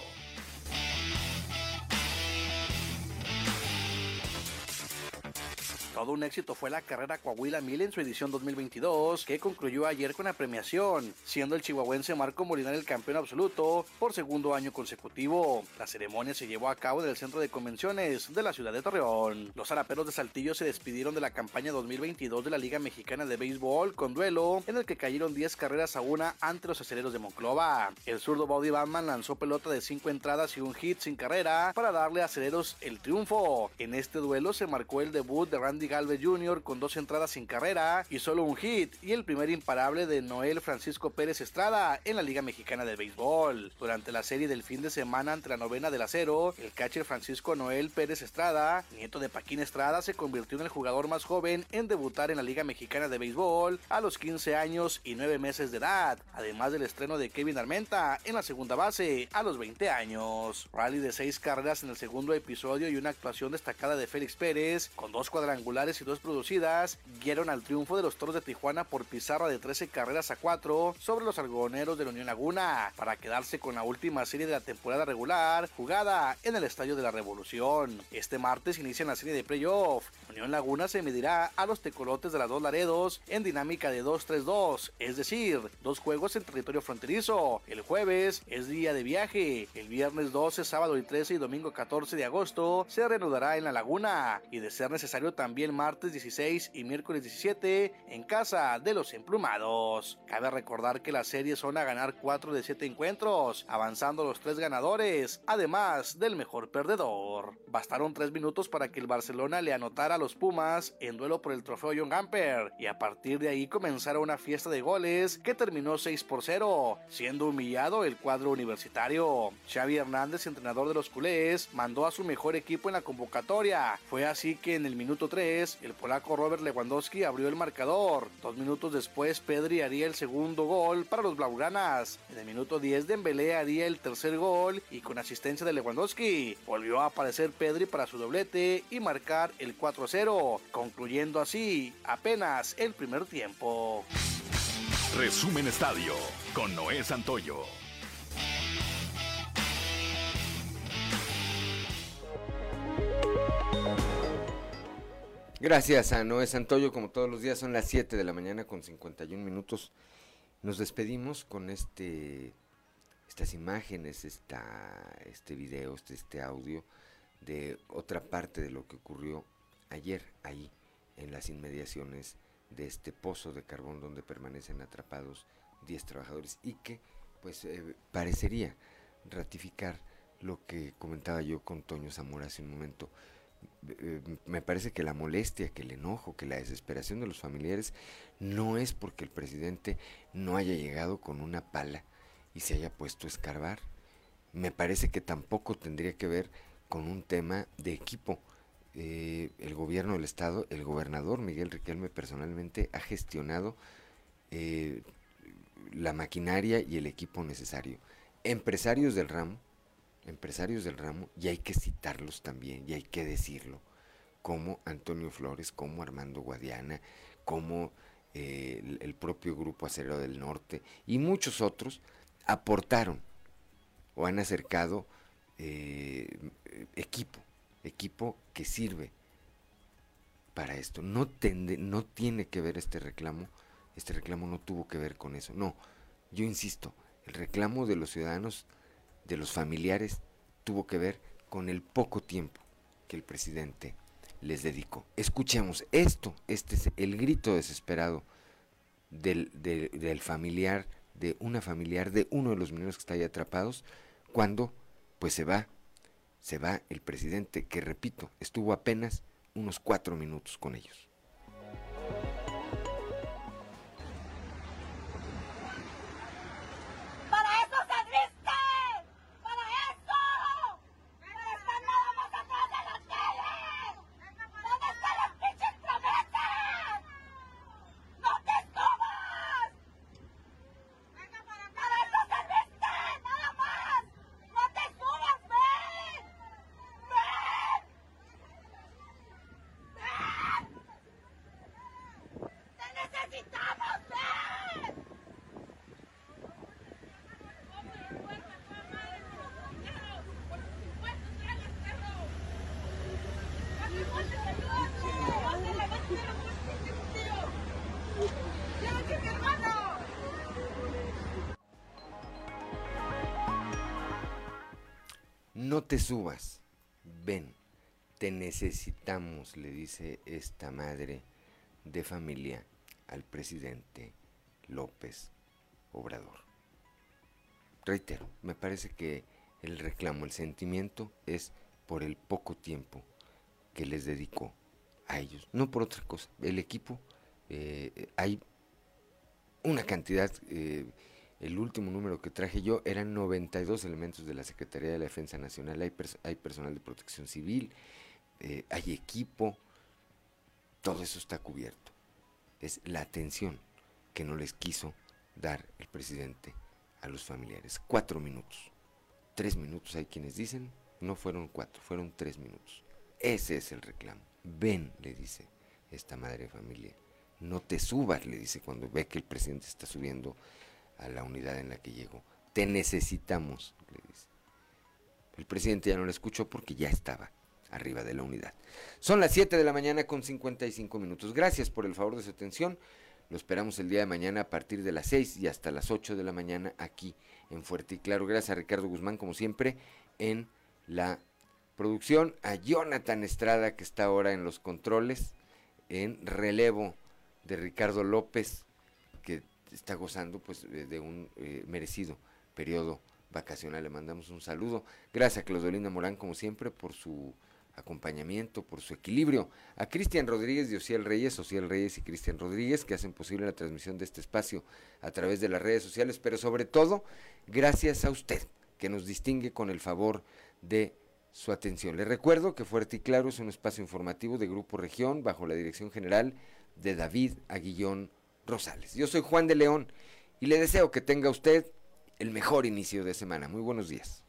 Todo un éxito fue la carrera Coahuila Mil en su edición 2022, que concluyó ayer con la premiación, siendo el chihuahuense Marco Molinar el campeón absoluto por segundo año consecutivo. La ceremonia se llevó a cabo en el centro de convenciones de la ciudad de Torreón. Los araperos de Saltillo se despidieron de la campaña 2022 de la Liga Mexicana de Béisbol con duelo en el que cayeron 10 carreras a una ante los aceleros de Monclova. El zurdo Bobby Batman lanzó pelota de 5 entradas y un hit sin carrera para darle a aceleros el triunfo. En este duelo se marcó el debut de Randy Galvez Jr. con dos entradas sin carrera y solo un hit y el primer imparable de Noel Francisco Pérez Estrada en la Liga Mexicana de Béisbol. Durante la serie del fin de semana ante la novena del acero, el catcher Francisco Noel Pérez Estrada, nieto de Paquín Estrada, se convirtió en el jugador más joven en debutar en la Liga Mexicana de Béisbol a los 15 años y 9 meses de edad, además del estreno de Kevin Armenta en la segunda base a los 20 años. Rally de 6 carreras en el segundo episodio y una actuación destacada de Félix Pérez, con dos cuadrangulares y dos producidas, guiaron al triunfo de los Toros de Tijuana por pizarra de 13 carreras a 4 sobre los algodoneros de la Unión Laguna, para quedarse con la última serie de la temporada regular jugada en el Estadio de la Revolución. Este martes inicia la serie de playoff. Unión Laguna se medirá a los tecolotes de las dos Laredos en dinámica de 2-3-2, es decir, dos juegos en territorio fronterizo. El jueves es día de viaje, el viernes 12, sábado y 13 y domingo 14 de agosto se reanudará en la Laguna y de ser necesario también martes 16 y miércoles 17 en casa de los emplumados. Cabe recordar que las series son a ganar 4 de 7 encuentros, avanzando los tres ganadores, además del mejor perdedor. Bastaron 3 minutos para que el Barcelona le anotara los Pumas en duelo por el trofeo John Gamper y a partir de ahí comenzara una fiesta de goles que terminó 6 por 0, siendo humillado el cuadro universitario. Xavi Hernández, entrenador de los culés, mandó a su mejor equipo en la convocatoria. Fue así que en el minuto 3, el polaco Robert Lewandowski abrió el marcador. Dos minutos después, Pedri haría el segundo gol para los blaugranas. En el minuto 10, Dembélé haría el tercer gol y con asistencia de Lewandowski volvió a aparecer Pedri para su doblete y marcar el 4-0, concluyendo así apenas el primer tiempo. Resumen Estadio con Noé Santoyo. Gracias a Noé Santoyo, como todos los días son las 7 de la mañana con 51 minutos. Nos despedimos con este estas imágenes, esta, este video, este, este audio de otra parte de lo que ocurrió ayer ahí en las inmediaciones de este pozo de carbón donde permanecen atrapados 10 trabajadores y que pues eh, parecería ratificar lo que comentaba yo con Toño Zamora hace un momento. Eh, me parece que la molestia, que el enojo, que la desesperación de los familiares no es porque el presidente no haya llegado con una pala y se haya puesto a escarbar. Me parece que tampoco tendría que ver con un tema de equipo. Eh, el gobierno del estado, el gobernador Miguel Riquelme personalmente ha gestionado eh, la maquinaria y el equipo necesario. Empresarios del ramo, empresarios del ramo, y hay que citarlos también, y hay que decirlo, como Antonio Flores, como Armando Guadiana, como eh, el, propio Grupo Acero del Norte y muchos otros aportaron o han acercado equipo, equipo que sirve para esto. No, tende, no tiene que ver este reclamo, este reclamo no tuvo que ver con eso. No, yo insisto, el reclamo de los ciudadanos, de los familiares, tuvo que ver con el poco tiempo que el presidente les dedicó. Escuchemos esto, este es el grito desesperado del, del, familiar, de una familiar de uno de los menores que está ahí atrapados, cuando pues se va, se va el presidente, que repito, estuvo apenas unos cuatro minutos con ellos. No te subas, ven, te necesitamos, le dice esta madre de familia al presidente López Obrador. Reitero, me parece que el reclamo, el sentimiento es por el poco tiempo que les dedicó a ellos, no por otra cosa. El equipo, eh, hay una cantidad, eh, el último número que traje yo eran 92 elementos de la Secretaría de la Defensa Nacional, hay, personal de protección civil, eh, hay equipo, todo eso está cubierto. Es la atención que no les quiso dar el presidente a los familiares. Cuatro minutos. Tres minutos hay quienes dicen, no fueron cuatro, fueron tres minutos. Ese es el reclamo. Ven, le dice esta madre de familia. No te subas, le dice cuando ve que el presidente está subiendo a la unidad en la que llegó. Te necesitamos, le dice. El presidente ya no le escuchó porque ya estaba arriba de la unidad. Son las 7 de la mañana con 55 minutos. Gracias por el favor de su atención. Lo esperamos el día de mañana a partir de las 6 y hasta las 8 de la mañana aquí en Fuerte y Claro. Gracias a Ricardo Guzmán, como siempre, en la producción. A Jonathan Estrada, que está ahora en los controles, en relevo de Ricardo López, que está gozando pues de un eh, merecido periodo vacacional. Le mandamos un saludo. Gracias a Claudelina Morán, como siempre, por su acompañamiento, por su equilibrio. A Cristian Rodríguez y Ociel Reyes, Ociel Reyes y Cristian Rodríguez, que hacen posible la transmisión de este espacio a través de las redes sociales, pero sobre todo, gracias a usted, que nos distingue con el favor de su atención. Le recuerdo que Fuerte y Claro es un espacio informativo de Grupo Región bajo la dirección general de David Aguillón Rosales. Yo soy Juan de León y le deseo que tenga usted el mejor inicio de semana. Muy buenos días.